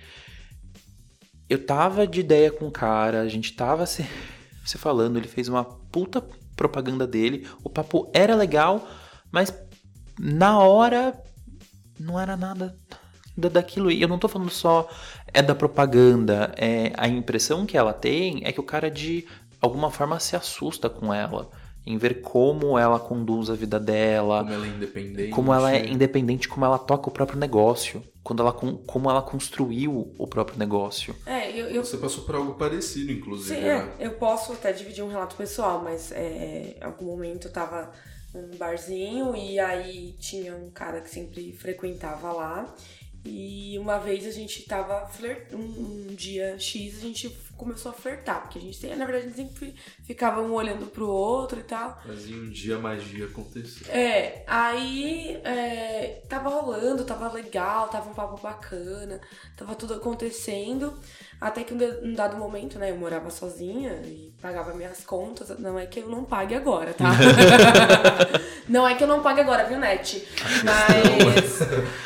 eu tava de ideia com o cara, a gente tava se, se falando, ele fez uma puta propaganda dele, o papo era legal, mas na hora não era nada da- daquilo. E eu não tô falando só é da propaganda, é a impressão que ela tem é que o cara de alguma forma se assusta com ela, em ver como ela conduz a vida dela,
Como ela é independente.
como ela é independente, como ela toca o próprio negócio, quando ela como ela construiu o próprio negócio.
É, eu, eu
Você passou por algo parecido, inclusive.
Sim,
né?
é, eu posso até dividir um relato pessoal, mas é, em algum momento eu tava num barzinho e aí tinha um cara que sempre frequentava lá. E uma vez a gente tava flirt... um, um dia X a gente começou a flertar, porque a gente, na verdade, a gente sempre ficava um olhando pro outro e tal.
Mas em um dia a magia aconteceu.
É, aí é, tava rolando, tava legal, tava um papo bacana, tava tudo acontecendo. Até que um dado momento, né, eu morava sozinha e pagava minhas contas. Não é que eu não pague agora, tá? não é que eu não pague agora, viu, Net? Mas.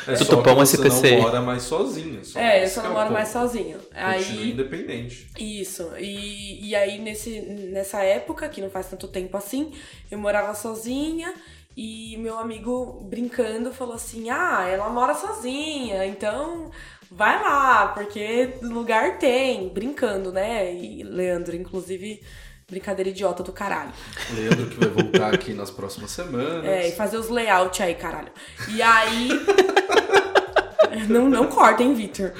É só
topou
que você
SPC.
não mora mais sozinho. Só
É, eu só não
é o
moro mais.
Continua
Aí.
independente.
Isso. E, e aí, nesse, nessa época, que não faz tanto tempo assim, eu morava sozinha e meu amigo brincando falou assim: Ah, ela mora sozinha, então vai lá, porque lugar tem. Brincando, né? E Leandro, inclusive, brincadeira idiota do caralho.
Leandro que vai voltar aqui nas próximas semanas.
É, e fazer os layout aí, caralho. E aí. não, não cortem, Victor.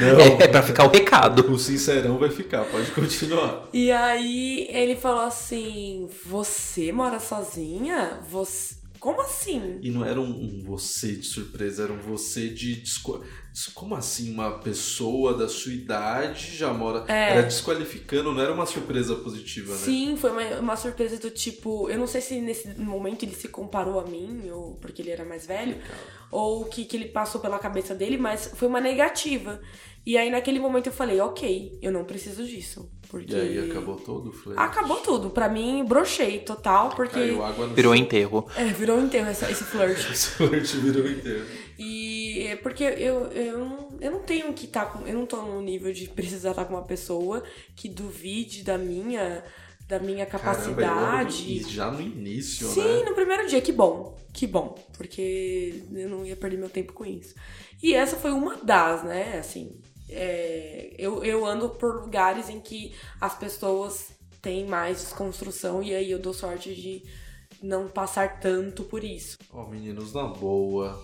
Não,
É, é pra ficar o recado.
o sincerão vai ficar, pode continuar.
E aí ele falou assim: Você mora sozinha? Você. Como assim?
E não era um, um você de surpresa, era um você de. des- Como assim? Uma pessoa da sua idade já mora.
É.
Era desqualificando, não era uma surpresa positiva, né?
Sim, foi uma, uma surpresa do tipo. Eu não sei se nesse momento ele se comparou a mim, ou porque ele era mais velho, ou o que, que ele passou pela cabeça dele, mas foi uma negativa. E aí naquele momento eu falei: Ok, eu não preciso disso. Porque.
E aí acabou todo o flerte.
Acabou tudo. Pra mim, brochei total, porque.
Caiu água no
Virou enterro.
É, virou enterro essa- esse flirt.
Esse flerte virou inteiro.
E é porque eu, eu, não, eu não tenho que estar com. Eu não tô no nível de precisar estar com uma pessoa que duvide da minha, da minha
Caramba,
capacidade.
e já no início,
Sim,
né?
no primeiro dia, que bom. Que bom. Porque eu não ia perder meu tempo com isso. E essa foi uma das, né? Assim, é, eu, eu ando por lugares em que as pessoas têm mais desconstrução e aí eu dou sorte de não passar tanto por isso.
Ó, meninos, na boa.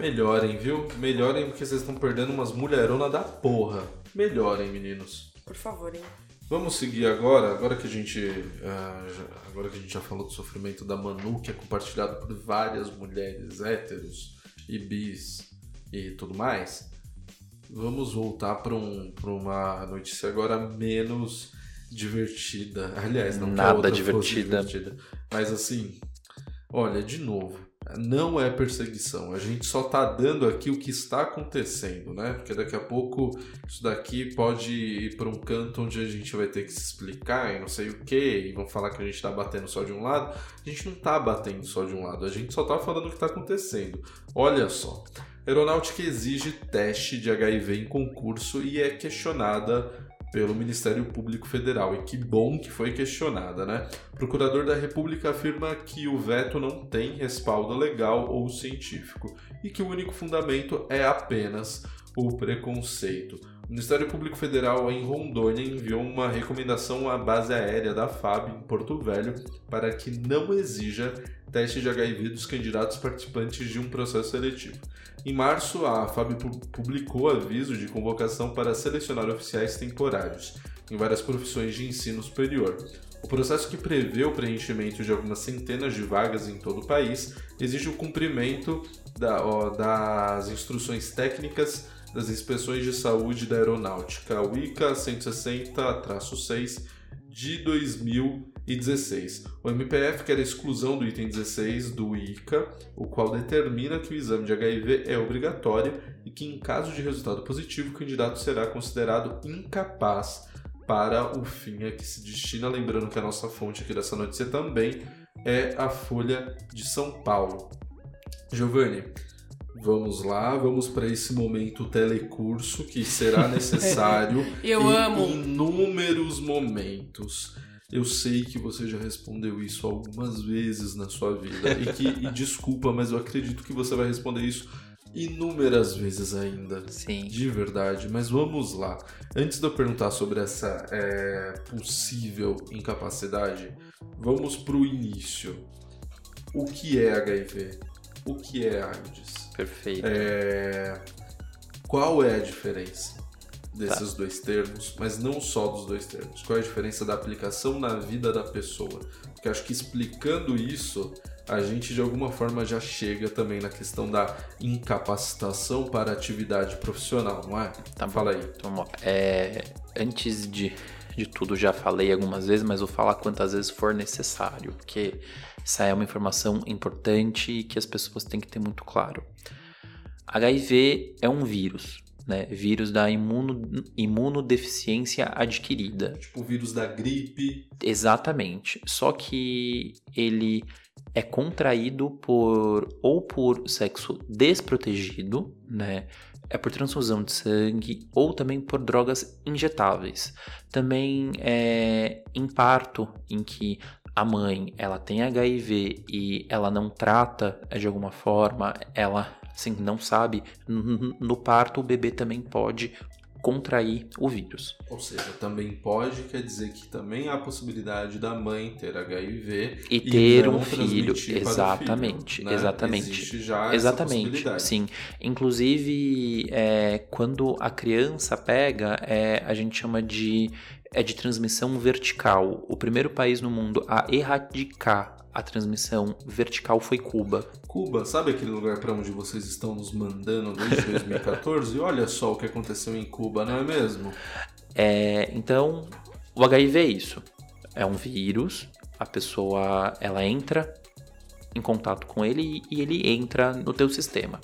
Melhorem, viu? Melhorem porque vocês estão perdendo umas mulheronas da porra. Melhorem, meninos.
Por favor, hein?
Vamos seguir agora, agora que a gente ah, já- agora que a gente já falou do sofrimento da Manu, que é compartilhado por várias mulheres héteros e bis e tudo mais. Vamos voltar para um, pra uma notícia agora menos divertida. Aliás, não que a
Nada
outra
divertida.
divertida. Mas assim, olha, de novo, não é perseguição. A gente só tá dando aqui o que está acontecendo, né? Porque daqui a pouco isso daqui pode ir para um canto onde a gente vai ter que se explicar e não sei o que, e vão falar que a gente tá batendo só de um lado. A gente não tá batendo só de um lado, a gente só tá falando o que tá acontecendo. Olha só. Aeronáutica exige teste de HIV em concurso e é questionada pelo Ministério Público Federal. E que bom que foi questionada, né? O procurador da República afirma que o veto não tem respaldo legal ou científico e que o único fundamento é apenas o preconceito. O Ministério Público Federal em Rondônia enviou uma recomendação à base aérea da FAB em Porto Velho para que não exija teste de HIV dos candidatos participantes de um processo seletivo. Em março, a FAB pu- publicou aviso de convocação para selecionar oficiais temporários em várias profissões de ensino superior. O processo que prevê o preenchimento de algumas centenas de vagas em todo o país exige o cumprimento da- ó, das instruções técnicas das inspeções de saúde da aeronáutica, a WICA 160-6 de 2016. O MPF quer a exclusão do item 16 do ICA, o qual determina que o exame de HIV é obrigatório e que, em caso de resultado positivo, o candidato será considerado incapaz para o fim a que se destina. Lembrando que a nossa fonte aqui dessa notícia também é a Folha de São Paulo. Giovanni, vamos lá, vamos para esse momento telecurso que será necessário
Eu
em
amo.
inúmeros momentos. Eu sei que você já respondeu isso algumas vezes na sua vida e que e desculpa, mas eu acredito que você vai responder isso inúmeras vezes ainda.
Sim.
De verdade, mas vamos lá. Antes de eu perguntar sobre essa é, possível incapacidade, vamos pro início. O que é HIV? O que é AIDS?
Perfeito.
É, Qual é a diferença desses
Tá.
dois termos, mas não só dos dois termos? Qual é a diferença da aplicação na vida da pessoa? Porque acho que explicando isso, a gente de alguma forma já chega também na questão da incapacitação para a atividade profissional, não é?
Tá.
Fala aí.
Então, é, antes de, de tudo, já falei algumas vezes, mas vou falar quantas vezes for necessário, porque Essa é uma informação importante e que as pessoas têm que ter muito claro. HIV é um vírus, né? Vírus da imuno, imunodeficiência adquirida.
Tipo o vírus da gripe.
Exatamente. Só que ele é contraído por ou por sexo desprotegido, né? É por transfusão de sangue ou também por drogas injetáveis. Também é em parto, em que a mãe ela tem HIV e ela não trata de alguma forma, ela assim, não sabe, no parto o bebê também pode contrair o vírus.
Ou seja, também pode, quer dizer que também há a possibilidade da mãe ter HIV
e, e ter um filho, exatamente,
filho, né?
exatamente,
Existe já
exatamente, sim. Inclusive, é, quando a criança pega, é, a gente chama de é de transmissão vertical. O primeiro país no mundo a erradicar a transmissão vertical foi Cuba.
Cuba, sabe aquele lugar para onde vocês estão nos mandando desde 2014? Olha só o que aconteceu em Cuba, não é mesmo?
É, então, o HIV é isso. É um vírus, a pessoa ela entra em contato com ele e ele entra no teu sistema.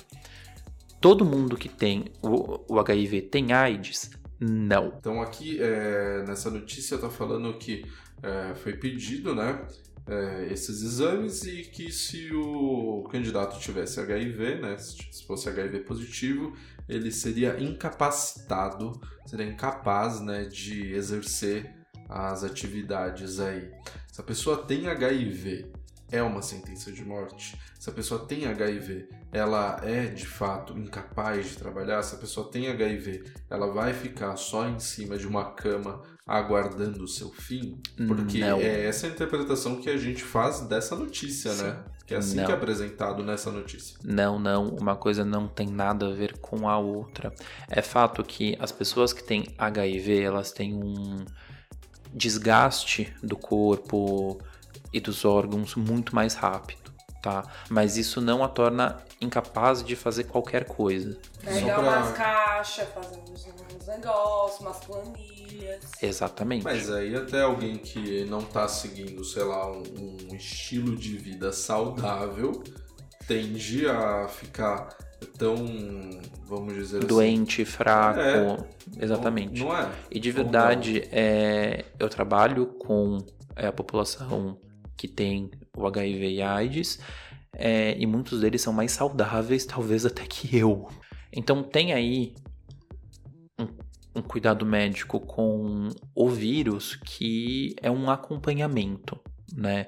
Todo mundo que tem o, o HIV tem AIDS? Não.
Então aqui é, nessa notícia tá falando que é, foi pedido, né, é, esses exames e que se o candidato tivesse HIV, né, se fosse HIV positivo, ele seria incapacitado, seria incapaz né, de exercer as atividades aí. Se a pessoa tem HIV, é uma sentença de morte. Se a pessoa tem HIV, ela é de fato incapaz de trabalhar. Se a pessoa tem HIV, ela vai ficar só em cima de uma cama aguardando o seu fim? Porque
Não.
é essa interpretação que a gente faz dessa notícia,
Sim.
né? Que é assim
Não.
que é apresentado nessa notícia.
Não, não, uma coisa não tem nada a ver com a outra. É fato que as pessoas que têm HIV, elas têm um desgaste do corpo e dos órgãos muito mais rápido, tá? Mas isso não a torna incapaz de fazer qualquer coisa.
Pegar
pra-
umas caixas, fazer uns, negócios, umas planilhas.
Exatamente.
Mas aí até alguém que não tá seguindo, sei lá, um, um estilo de vida saudável tende a ficar tão, vamos dizer assim...
Doente, fraco,
É.
exatamente.
Não, não é?
E de verdade, é, eu trabalho com é, a população que tem o HIV e AIDS, é, e muitos deles são mais saudáveis, talvez até que eu. Então tem aí um, um cuidado médico com o vírus que é um acompanhamento, né?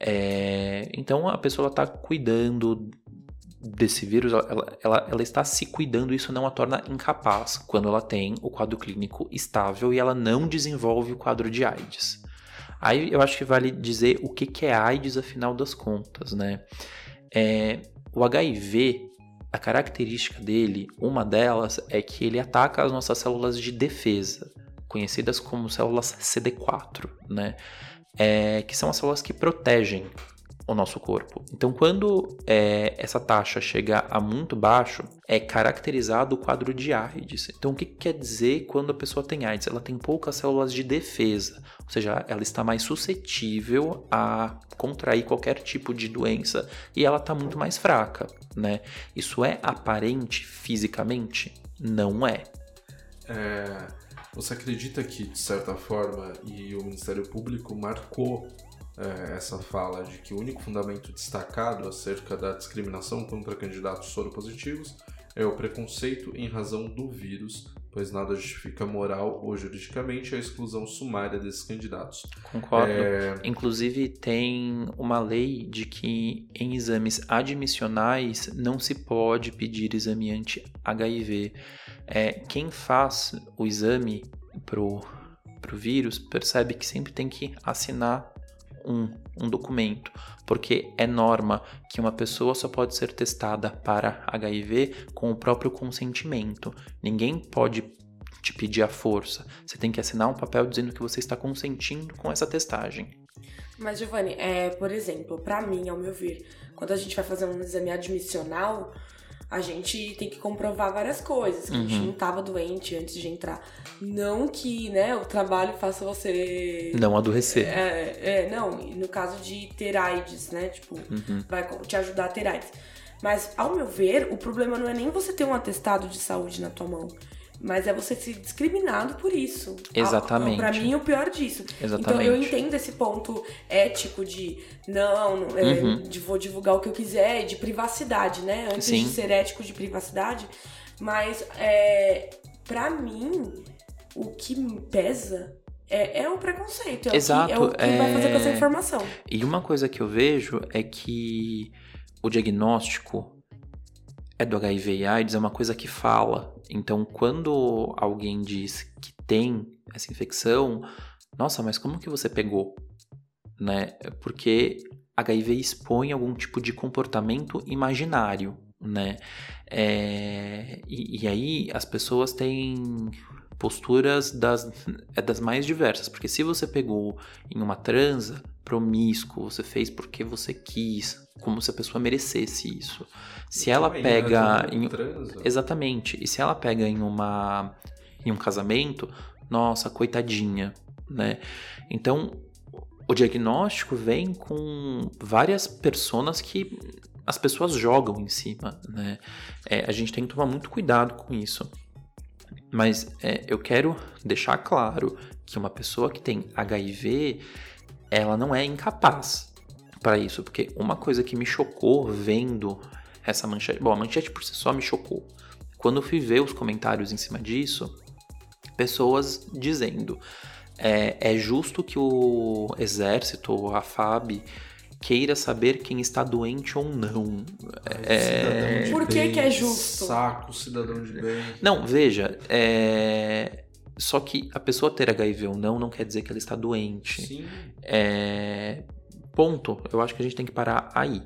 É, então a pessoa está cuidando desse vírus, ela, ela, ela está se cuidando, isso não a torna incapaz quando ela tem o quadro clínico estável e ela não desenvolve o quadro de AIDS. Aí eu acho que vale dizer o que, que é AIDS afinal das contas, né? É, o HIV, a característica dele, uma delas é que ele ataca as nossas células de defesa, conhecidas como células CD4, né? É, que são as células que protegem o nosso corpo. Então, quando é, essa taxa chega a muito baixo, é caracterizado o quadro de AIDS. Então, o que, que quer dizer quando a pessoa tem AIDS? Ela tem poucas células de defesa, ou seja, ela está mais suscetível a contrair qualquer tipo de doença e ela está muito mais fraca, né? Isso é aparente fisicamente? Não é.
É, você acredita que, de certa forma, e o Ministério Público marcou é, essa fala de que o único fundamento destacado acerca da discriminação contra candidatos soropositivos é o preconceito em razão do vírus, pois nada justifica moral ou juridicamente a exclusão sumária desses candidatos.
Concordo.
É,
Inclusive, tem uma lei de que em exames admissionais não se pode pedir exame anti-HIV. É, quem faz o exame pro, pro vírus percebe que sempre tem que assinar um, um documento, porque é norma que uma pessoa só pode ser testada para HIV com o próprio consentimento. Ninguém pode te pedir a força. Você tem que assinar um papel dizendo que você está consentindo com essa testagem.
Mas, Giovanni, é, por exemplo, pra mim, ao meu ver, quando a gente vai fazer um exame admissional, a gente tem que comprovar várias coisas. Que A gente não tava doente antes de entrar. Não que, né, o trabalho faça você.
Não adoecer.
É, é, não, no caso de ter AIDS, né? Tipo, vai co- te ajudar a ter AIDS. Mas, ao meu ver, o problema não é nem você ter um atestado de saúde na tua mão. Mas é você ser discriminado por isso.
Exatamente.
Pra mim, o pior disso. Então,
Exatamente.
eu entendo esse ponto ético de não, é, de vou divulgar o que eu quiser, de privacidade, né? Antes
Sim.
de ser ético de privacidade. Mas, é, pra mim, o que me pesa é, é o preconceito. É
Exato,
o que, é o que vai fazer com essa
é-
informação.
E uma coisa que eu vejo é que o diagnóstico é do HIV e AIDS é uma coisa que fala. Então, quando alguém diz que tem essa infecção, nossa, mas como que você pegou? Né? Porque HIV expõe algum tipo de comportamento imaginário, né? É, e, e aí as pessoas têm posturas das, é das mais diversas, porque se você pegou em uma transa promíscuo, você fez porque você quis, como se a pessoa merecesse isso. Se ela
Também,
pega
né?
em. Exatamente. E se ela pega em uma em um casamento, nossa, coitadinha, né? Então, o diagnóstico vem com várias personas que as pessoas jogam em cima, né? É, a gente tem que tomar muito cuidado com isso. Mas é, eu quero deixar claro que uma pessoa que tem HIV, ela não é incapaz para isso, porque uma coisa que me chocou vendo essa manchete, bom, a manchete por si só me chocou. Quando eu fui ver os comentários em cima disso, pessoas dizendo é, é justo que o exército ou a FAB queira saber quem está doente ou não.
Cidadão de
Por que
bem,
que é justo?
Saco, cidadão de bem.
Não, veja, é... só que a pessoa ter HIV ou não não quer dizer que ela está doente.
Sim.
É... Ponto. Eu acho que a gente tem que parar aí,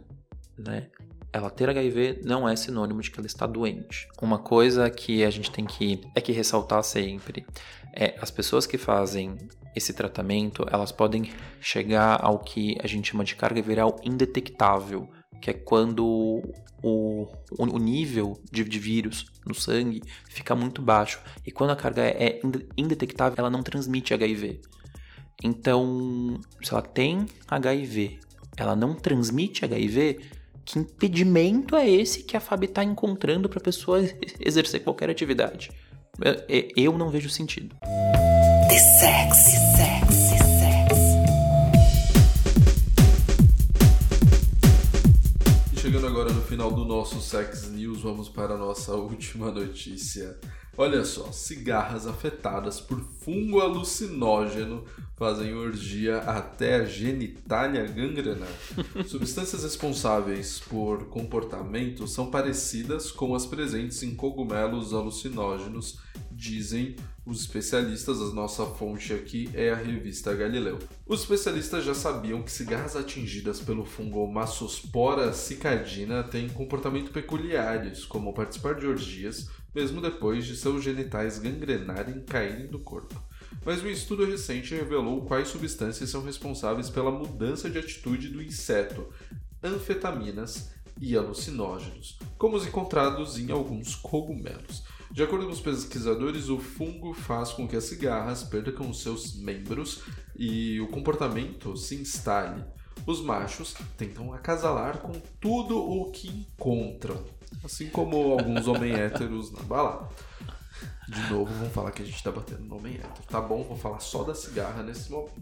né? Ela ter HIV não é sinônimo de que ela está doente. Uma coisa que a gente tem que é que ressaltar sempre é as pessoas que fazem esse tratamento, elas podem chegar ao que a gente chama de carga viral indetectável, que é quando o, o nível de, de vírus no sangue fica muito baixo. E quando a carga é inde- indetectável, ela não transmite HIV. Então, se ela tem HIV, ela não transmite HIV, que impedimento é esse que a FAB está encontrando para a pessoa exercer qualquer atividade? Eu- Eu não vejo sentido.
The sexy, sexy, sexy.
E chegando agora no final do nosso Sex News, vamos para a nossa última notícia. Olha só, cigarras afetadas por fungo alucinógeno fazem orgia até a genitália gangrenar. Substâncias responsáveis por comportamento são parecidas com as presentes em cogumelos alucinógenos, dizem os especialistas. A nossa fonte aqui é a revista Galileu. Os especialistas já sabiam que cigarras atingidas pelo fungo Massospora cicadina têm comportamento peculiares, como participar de orgias, mesmo depois de seus genitais gangrenarem e caírem do corpo. Mas um estudo recente revelou quais substâncias são responsáveis pela mudança de atitude do inseto, anfetaminas e alucinógenos, como os encontrados em alguns cogumelos. De acordo com os pesquisadores, o fungo faz com que as cigarras percam seus membros e o comportamento se instale. Os machos tentam acasalar com tudo o que encontram, assim como alguns homens héteros na balada. De novo, vamos falar que a gente tá batendo no homem hétero. Tá bom, vou falar só da cigarra nesse momento.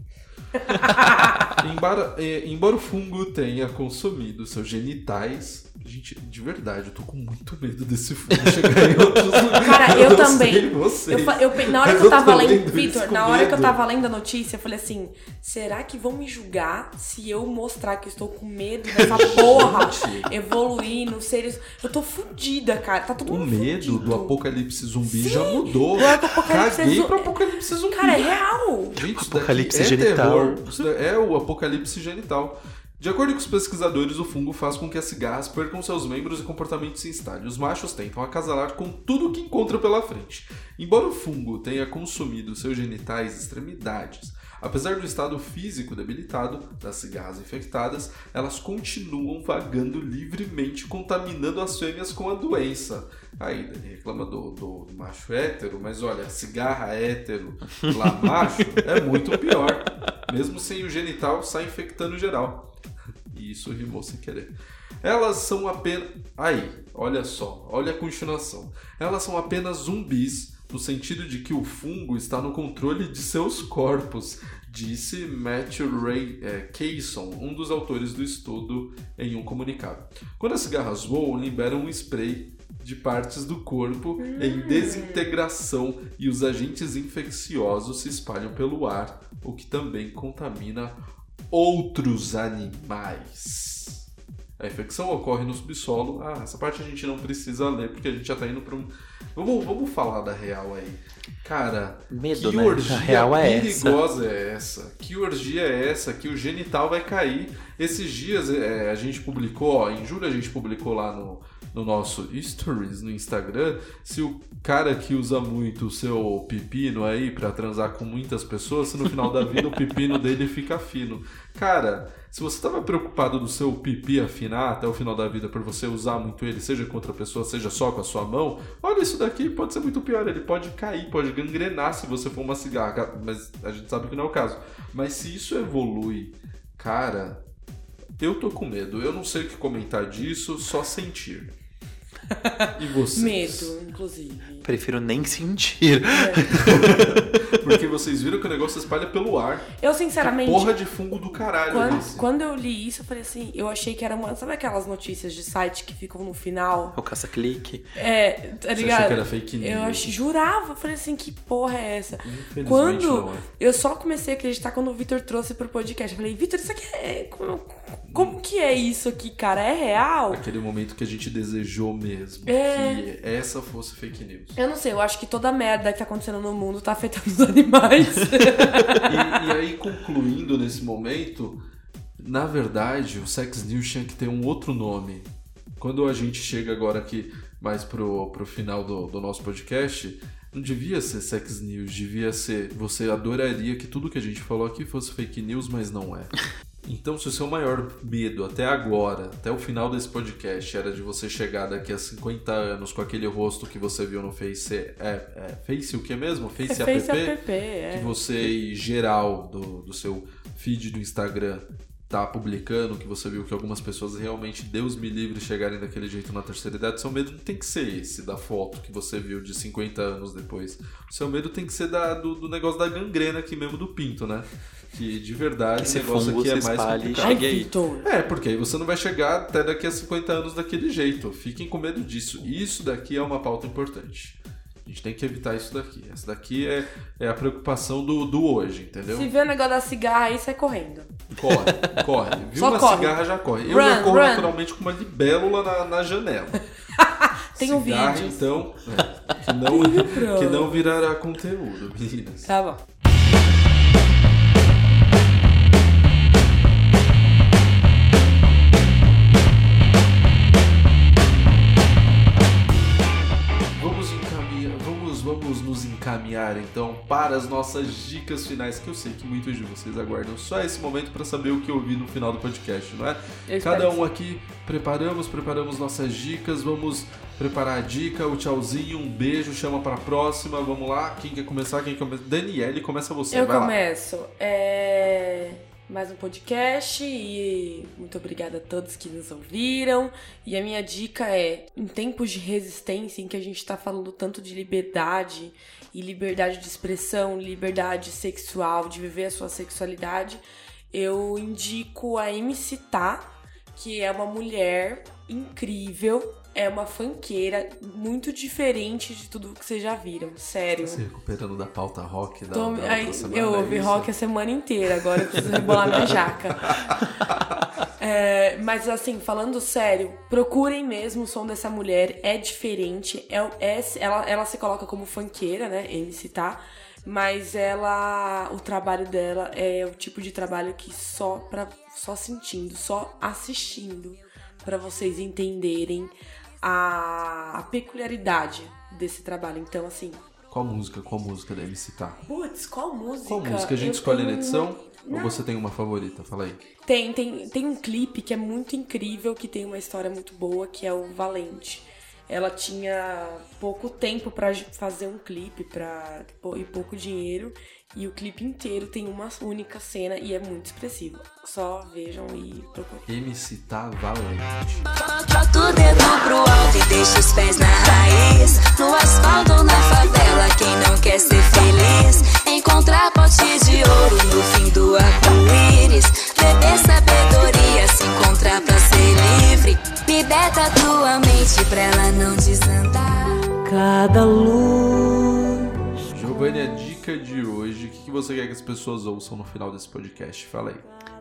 embora, eh, embora o fungo tenha consumido seus genitais. Gente, de verdade, eu tô com muito medo desse fungo chegar em outros lugares.
Cara, eu,
não
também.
vocês.
Eu, eu na hora que eu tava lendo, Vitor, na hora que eu
medo.
tava lendo a notícia, eu falei assim: será que vão me julgar se eu mostrar que eu estou com medo dessa porra evoluir nos seres. Eu tô fudida, cara. Tá todo
O
mundo
medo
fudido.
do apocalipse zumbi já mudou.
do apocalipse
Caguei
zu-
pro apocalipse zumbi.
Cara, é real.
Gente,
Apocalipse
é
genital.
terror. Da- é o apocalipse genital. De acordo com os pesquisadores, o fungo faz com que as cigarras percam seus membros e comportamento se instale. Os machos tentam acasalar com tudo que encontram pela frente. Embora o fungo tenha consumido seus genitais e extremidades, Apesar do estado físico debilitado das cigarras infectadas, elas continuam vagando livremente, contaminando as fêmeas com a doença. Aí, Dani reclama do, do, do macho hétero, mas olha, cigarra hétero lá macho é muito pior. Mesmo sem o genital, sai infectando geral. Isso rimou sem querer. Elas são apenas. Aí, olha só, olha a continuação. Elas são apenas zumbis, no sentido de que o fungo está no controle de seus corpos, disse Matthew Ray é, Kayson, um dos autores do estudo, em um comunicado. Quando as cigarras voam, liberam um spray de partes do corpo em desintegração e os agentes infecciosos se espalham pelo ar, o que também contamina outros animais. A infecção ocorre no subsolo. Ah, essa parte a gente não precisa ler porque a gente já tá indo para um. Vamos, vamos falar da real aí. Cara,
Medo,
que
né?
orgia
real é essa.
perigosa é essa? Que orgia é essa? Que o genital vai cair. Esses dias é, a gente publicou, ó, em julho a gente publicou lá no, no nosso Stories no Instagram, se o cara que usa muito o seu pepino aí pra transar com muitas pessoas, se no final da vida o pepino dele fica fino. Cara, se você tava preocupado do seu pipi afinar até o final da vida por você usar muito ele, seja com outra pessoa, seja só com a sua mão, olha isso daqui, pode ser muito pior, ele pode cair, pode gangrenar se você for uma cigarra, mas a gente sabe que não é o caso. Mas se isso evolui, cara, eu tô com medo. Eu não sei o que comentar disso, só sentir. E vocês?
Medo, inclusive.
Prefiro nem sentir.
Porque vocês viram que o negócio se espalha pelo ar.
Eu, sinceramente,
Porra de fungo do caralho.
quando,
esse.
quando eu li isso, eu falei assim, eu achei que era uma. Sabe aquelas notícias de site que ficam no final?
O caça-clique.
É, tá ligado?
achou que era fake news?
Eu ach- jurava, eu falei assim, que porra é essa?
Infelizmente
Quando
não é.
eu só comecei a acreditar quando o Vitor trouxe pro podcast. Eu falei, Vitor, isso aqui é. Como, como que é isso aqui, cara? É real?
Aquele momento que a gente desejou mesmo
É.
que essa fosse fake news.
Eu não sei, eu acho que toda a merda que tá acontecendo no mundo tá afetando os animais.
E, e aí, concluindo nesse momento, na verdade, o Sex News tinha que ter um outro nome. Quando a gente chega agora aqui mais pro, pro final do, do nosso podcast, não devia ser Sex News, devia ser. Você adoraria que tudo que a gente falou aqui fosse fake news, mas não é. Então, se o seu maior medo até agora, até o final desse podcast, era de você chegar daqui a 50 anos com aquele rosto que você viu no Face. É, é Face o que mesmo? Face,
É Face
app?
app, é.
que você, geral, do, do seu feed do Instagram, tá publicando, que você viu que algumas pessoas realmente, Deus me livre, chegarem daquele jeito na terceira idade, seu medo não tem que ser esse da foto que você viu de 50 anos depois. O seu medo tem que ser da, do, do negócio da gangrena aqui mesmo do pinto, né? Que de verdade
esse
negócio aqui é mais
espalhe
complicado. É, porque aí você não vai chegar até daqui a 50 anos daquele jeito. Fiquem com medo disso. Isso daqui é uma pauta importante. A gente tem que evitar isso daqui. Essa daqui é, é a preocupação do, do hoje, entendeu?
Se vê o negócio da cigarra aí, sai correndo.
Corre, corre. Viu
Só
uma
corre.
cigarra, já corre. Eu
Run,
já corro
run.
naturalmente com uma libélula na, na janela.
Tem um
cigarra,
vídeo.
então, é, que, não, que não virará conteúdo, meninas.
Tá bom.
Então para as nossas dicas finais, que eu sei que muitos de vocês aguardam só esse momento para saber o que eu ouvi no final do podcast, não é?
Eu
Cada um aqui preparamos, preparamos nossas dicas, vamos preparar a dica, o tchauzinho, um beijo, chama para a próxima, vamos lá. Quem quer começar? Quem começa? Daniele, começa você,
Eu começo. É... Mais um podcast e muito obrigada a todos que nos ouviram. E a minha dica é: em tempos de resistência, em que a gente tá falando tanto de liberdade e liberdade de expressão, liberdade sexual, de viver a sua sexualidade, eu indico a MC Tá, que é uma mulher incrível. É uma fanqueira muito diferente de tudo que vocês já viram. Sério.
Se recuperando da pauta rock da,
Tô-
da
aí,
semana,
eu
é
ouvi
isso?
rock a semana inteira, agora eu preciso rebolar minha jaca. É, mas assim, falando sério, procurem mesmo o som dessa mulher, é diferente. É, é- ela, ela se coloca como funkeira, né? MC tá. Mas ela. O trabalho dela é o tipo de trabalho que só pra, só sentindo, só assistindo, pra vocês entenderem a, a peculiaridade desse trabalho. Então, assim,
Qual música? Qual música deve citar?
Putz, qual música?
Qual música a gente
Eu
escolhe na
tenho
edição?
uma-
Ou você tem uma favorita? Fala aí.
Tem, tem, tem um clipe que é muito incrível, que tem uma história muito boa, que é o Valente. Ela tinha pouco tempo pra fazer um clipe pra, e pouco dinheiro. E o clipe inteiro tem uma única cena e é muito expressivo. Só vejam e procurem.
MC Tá Valente.
Bota o dedo pro alto e deixa os pés na raiz. No asfalto ou na favela, quem não quer ser feliz? Encontrar pote de ouro no fim do arco-íris. Beber sabedoria, se encontrar pra ser livre. Liberta tua mente pra ela não desandar.
Cada luz.
Giovanni, a dica de hoje, o que que você quer que as pessoas ouçam no final desse podcast? Fala aí.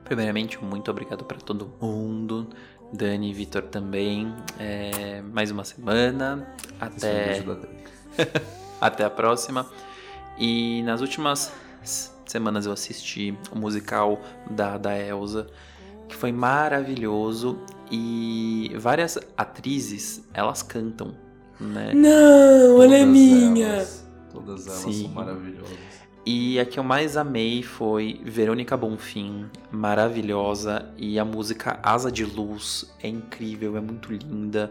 Primeiramente, muito obrigado para todo mundo. Dani e Vitor também. É, mais uma semana.
Esse é
Até, até a próxima. E nas últimas semanas eu assisti o musical da, da Elsa, que foi maravilhoso. E várias atrizes, elas cantam, né?
Não, ela é
Todas
minha!
elas- todas elas
Sim.
são maravilhosas.
E a que eu mais amei foi Verônica Bonfim, maravilhosa, e a música Asa de Luz é incrível, é muito linda.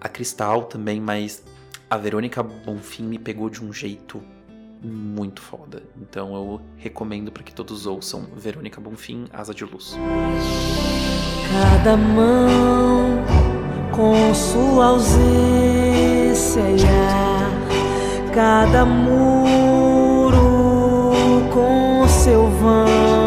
A Cristal também, mas a Verônica Bonfim me pegou de um jeito muito foda. Então eu recomendo para que todos ouçam Verônica Bonfim, Asa de Luz.
Cada mão com sua ausência e ar. Cada muro com seu vão.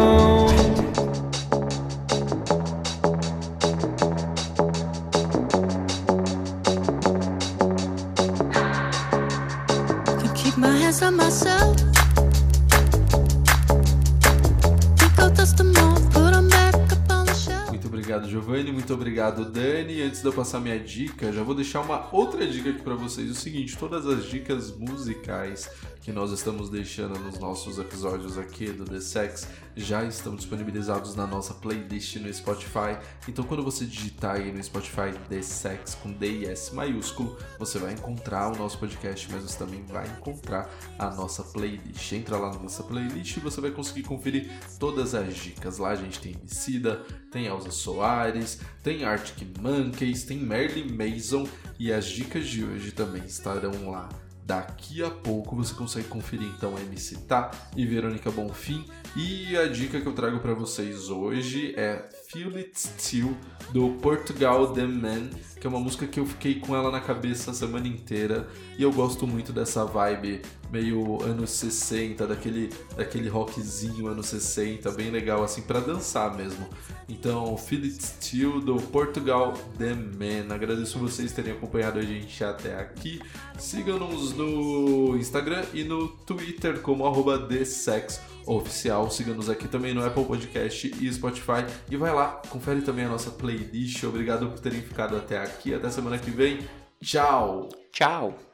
Giovanni. Muito obrigado, Dani. Antes de eu passar minha dica, já vou deixar uma outra dica aqui pra vocês. O seguinte, todas as dicas musicais que nós estamos deixando nos nossos episódios aqui do The Sex já estão disponibilizados na nossa playlist no Spotify. Então, quando você digitar aí no Spotify The Sex com D e S maiúsculo, você vai encontrar o nosso podcast, mas você também vai encontrar a nossa playlist. Entra lá na nossa playlist e você vai conseguir conferir todas as dicas. Lá a gente tem Emicida, tem Elza Soares, tem Arctic Monkeys, tem Marilyn Mason e as dicas de hoje também estarão lá. Daqui a pouco você consegue conferir então MC Tá e Verônica Bonfim. E a dica que eu trago para vocês hoje é Feel It Still do Portugal The Man, que é uma música que eu fiquei com ela na cabeça a semana inteira. E eu gosto muito dessa vibe meio anos 60, daquele, daquele rockzinho anos 60, bem legal assim para dançar mesmo. Então, It Still do Portugal The Man. Agradeço vocês terem acompanhado a gente até aqui. Sigam-nos no Instagram e no Twitter como arroba TheSexOficial. Siga-nos aqui também no Apple Podcast e Spotify. E vai lá, confere também a nossa playlist. Obrigado por terem ficado até aqui. Até semana que vem. Tchau!
Tchau!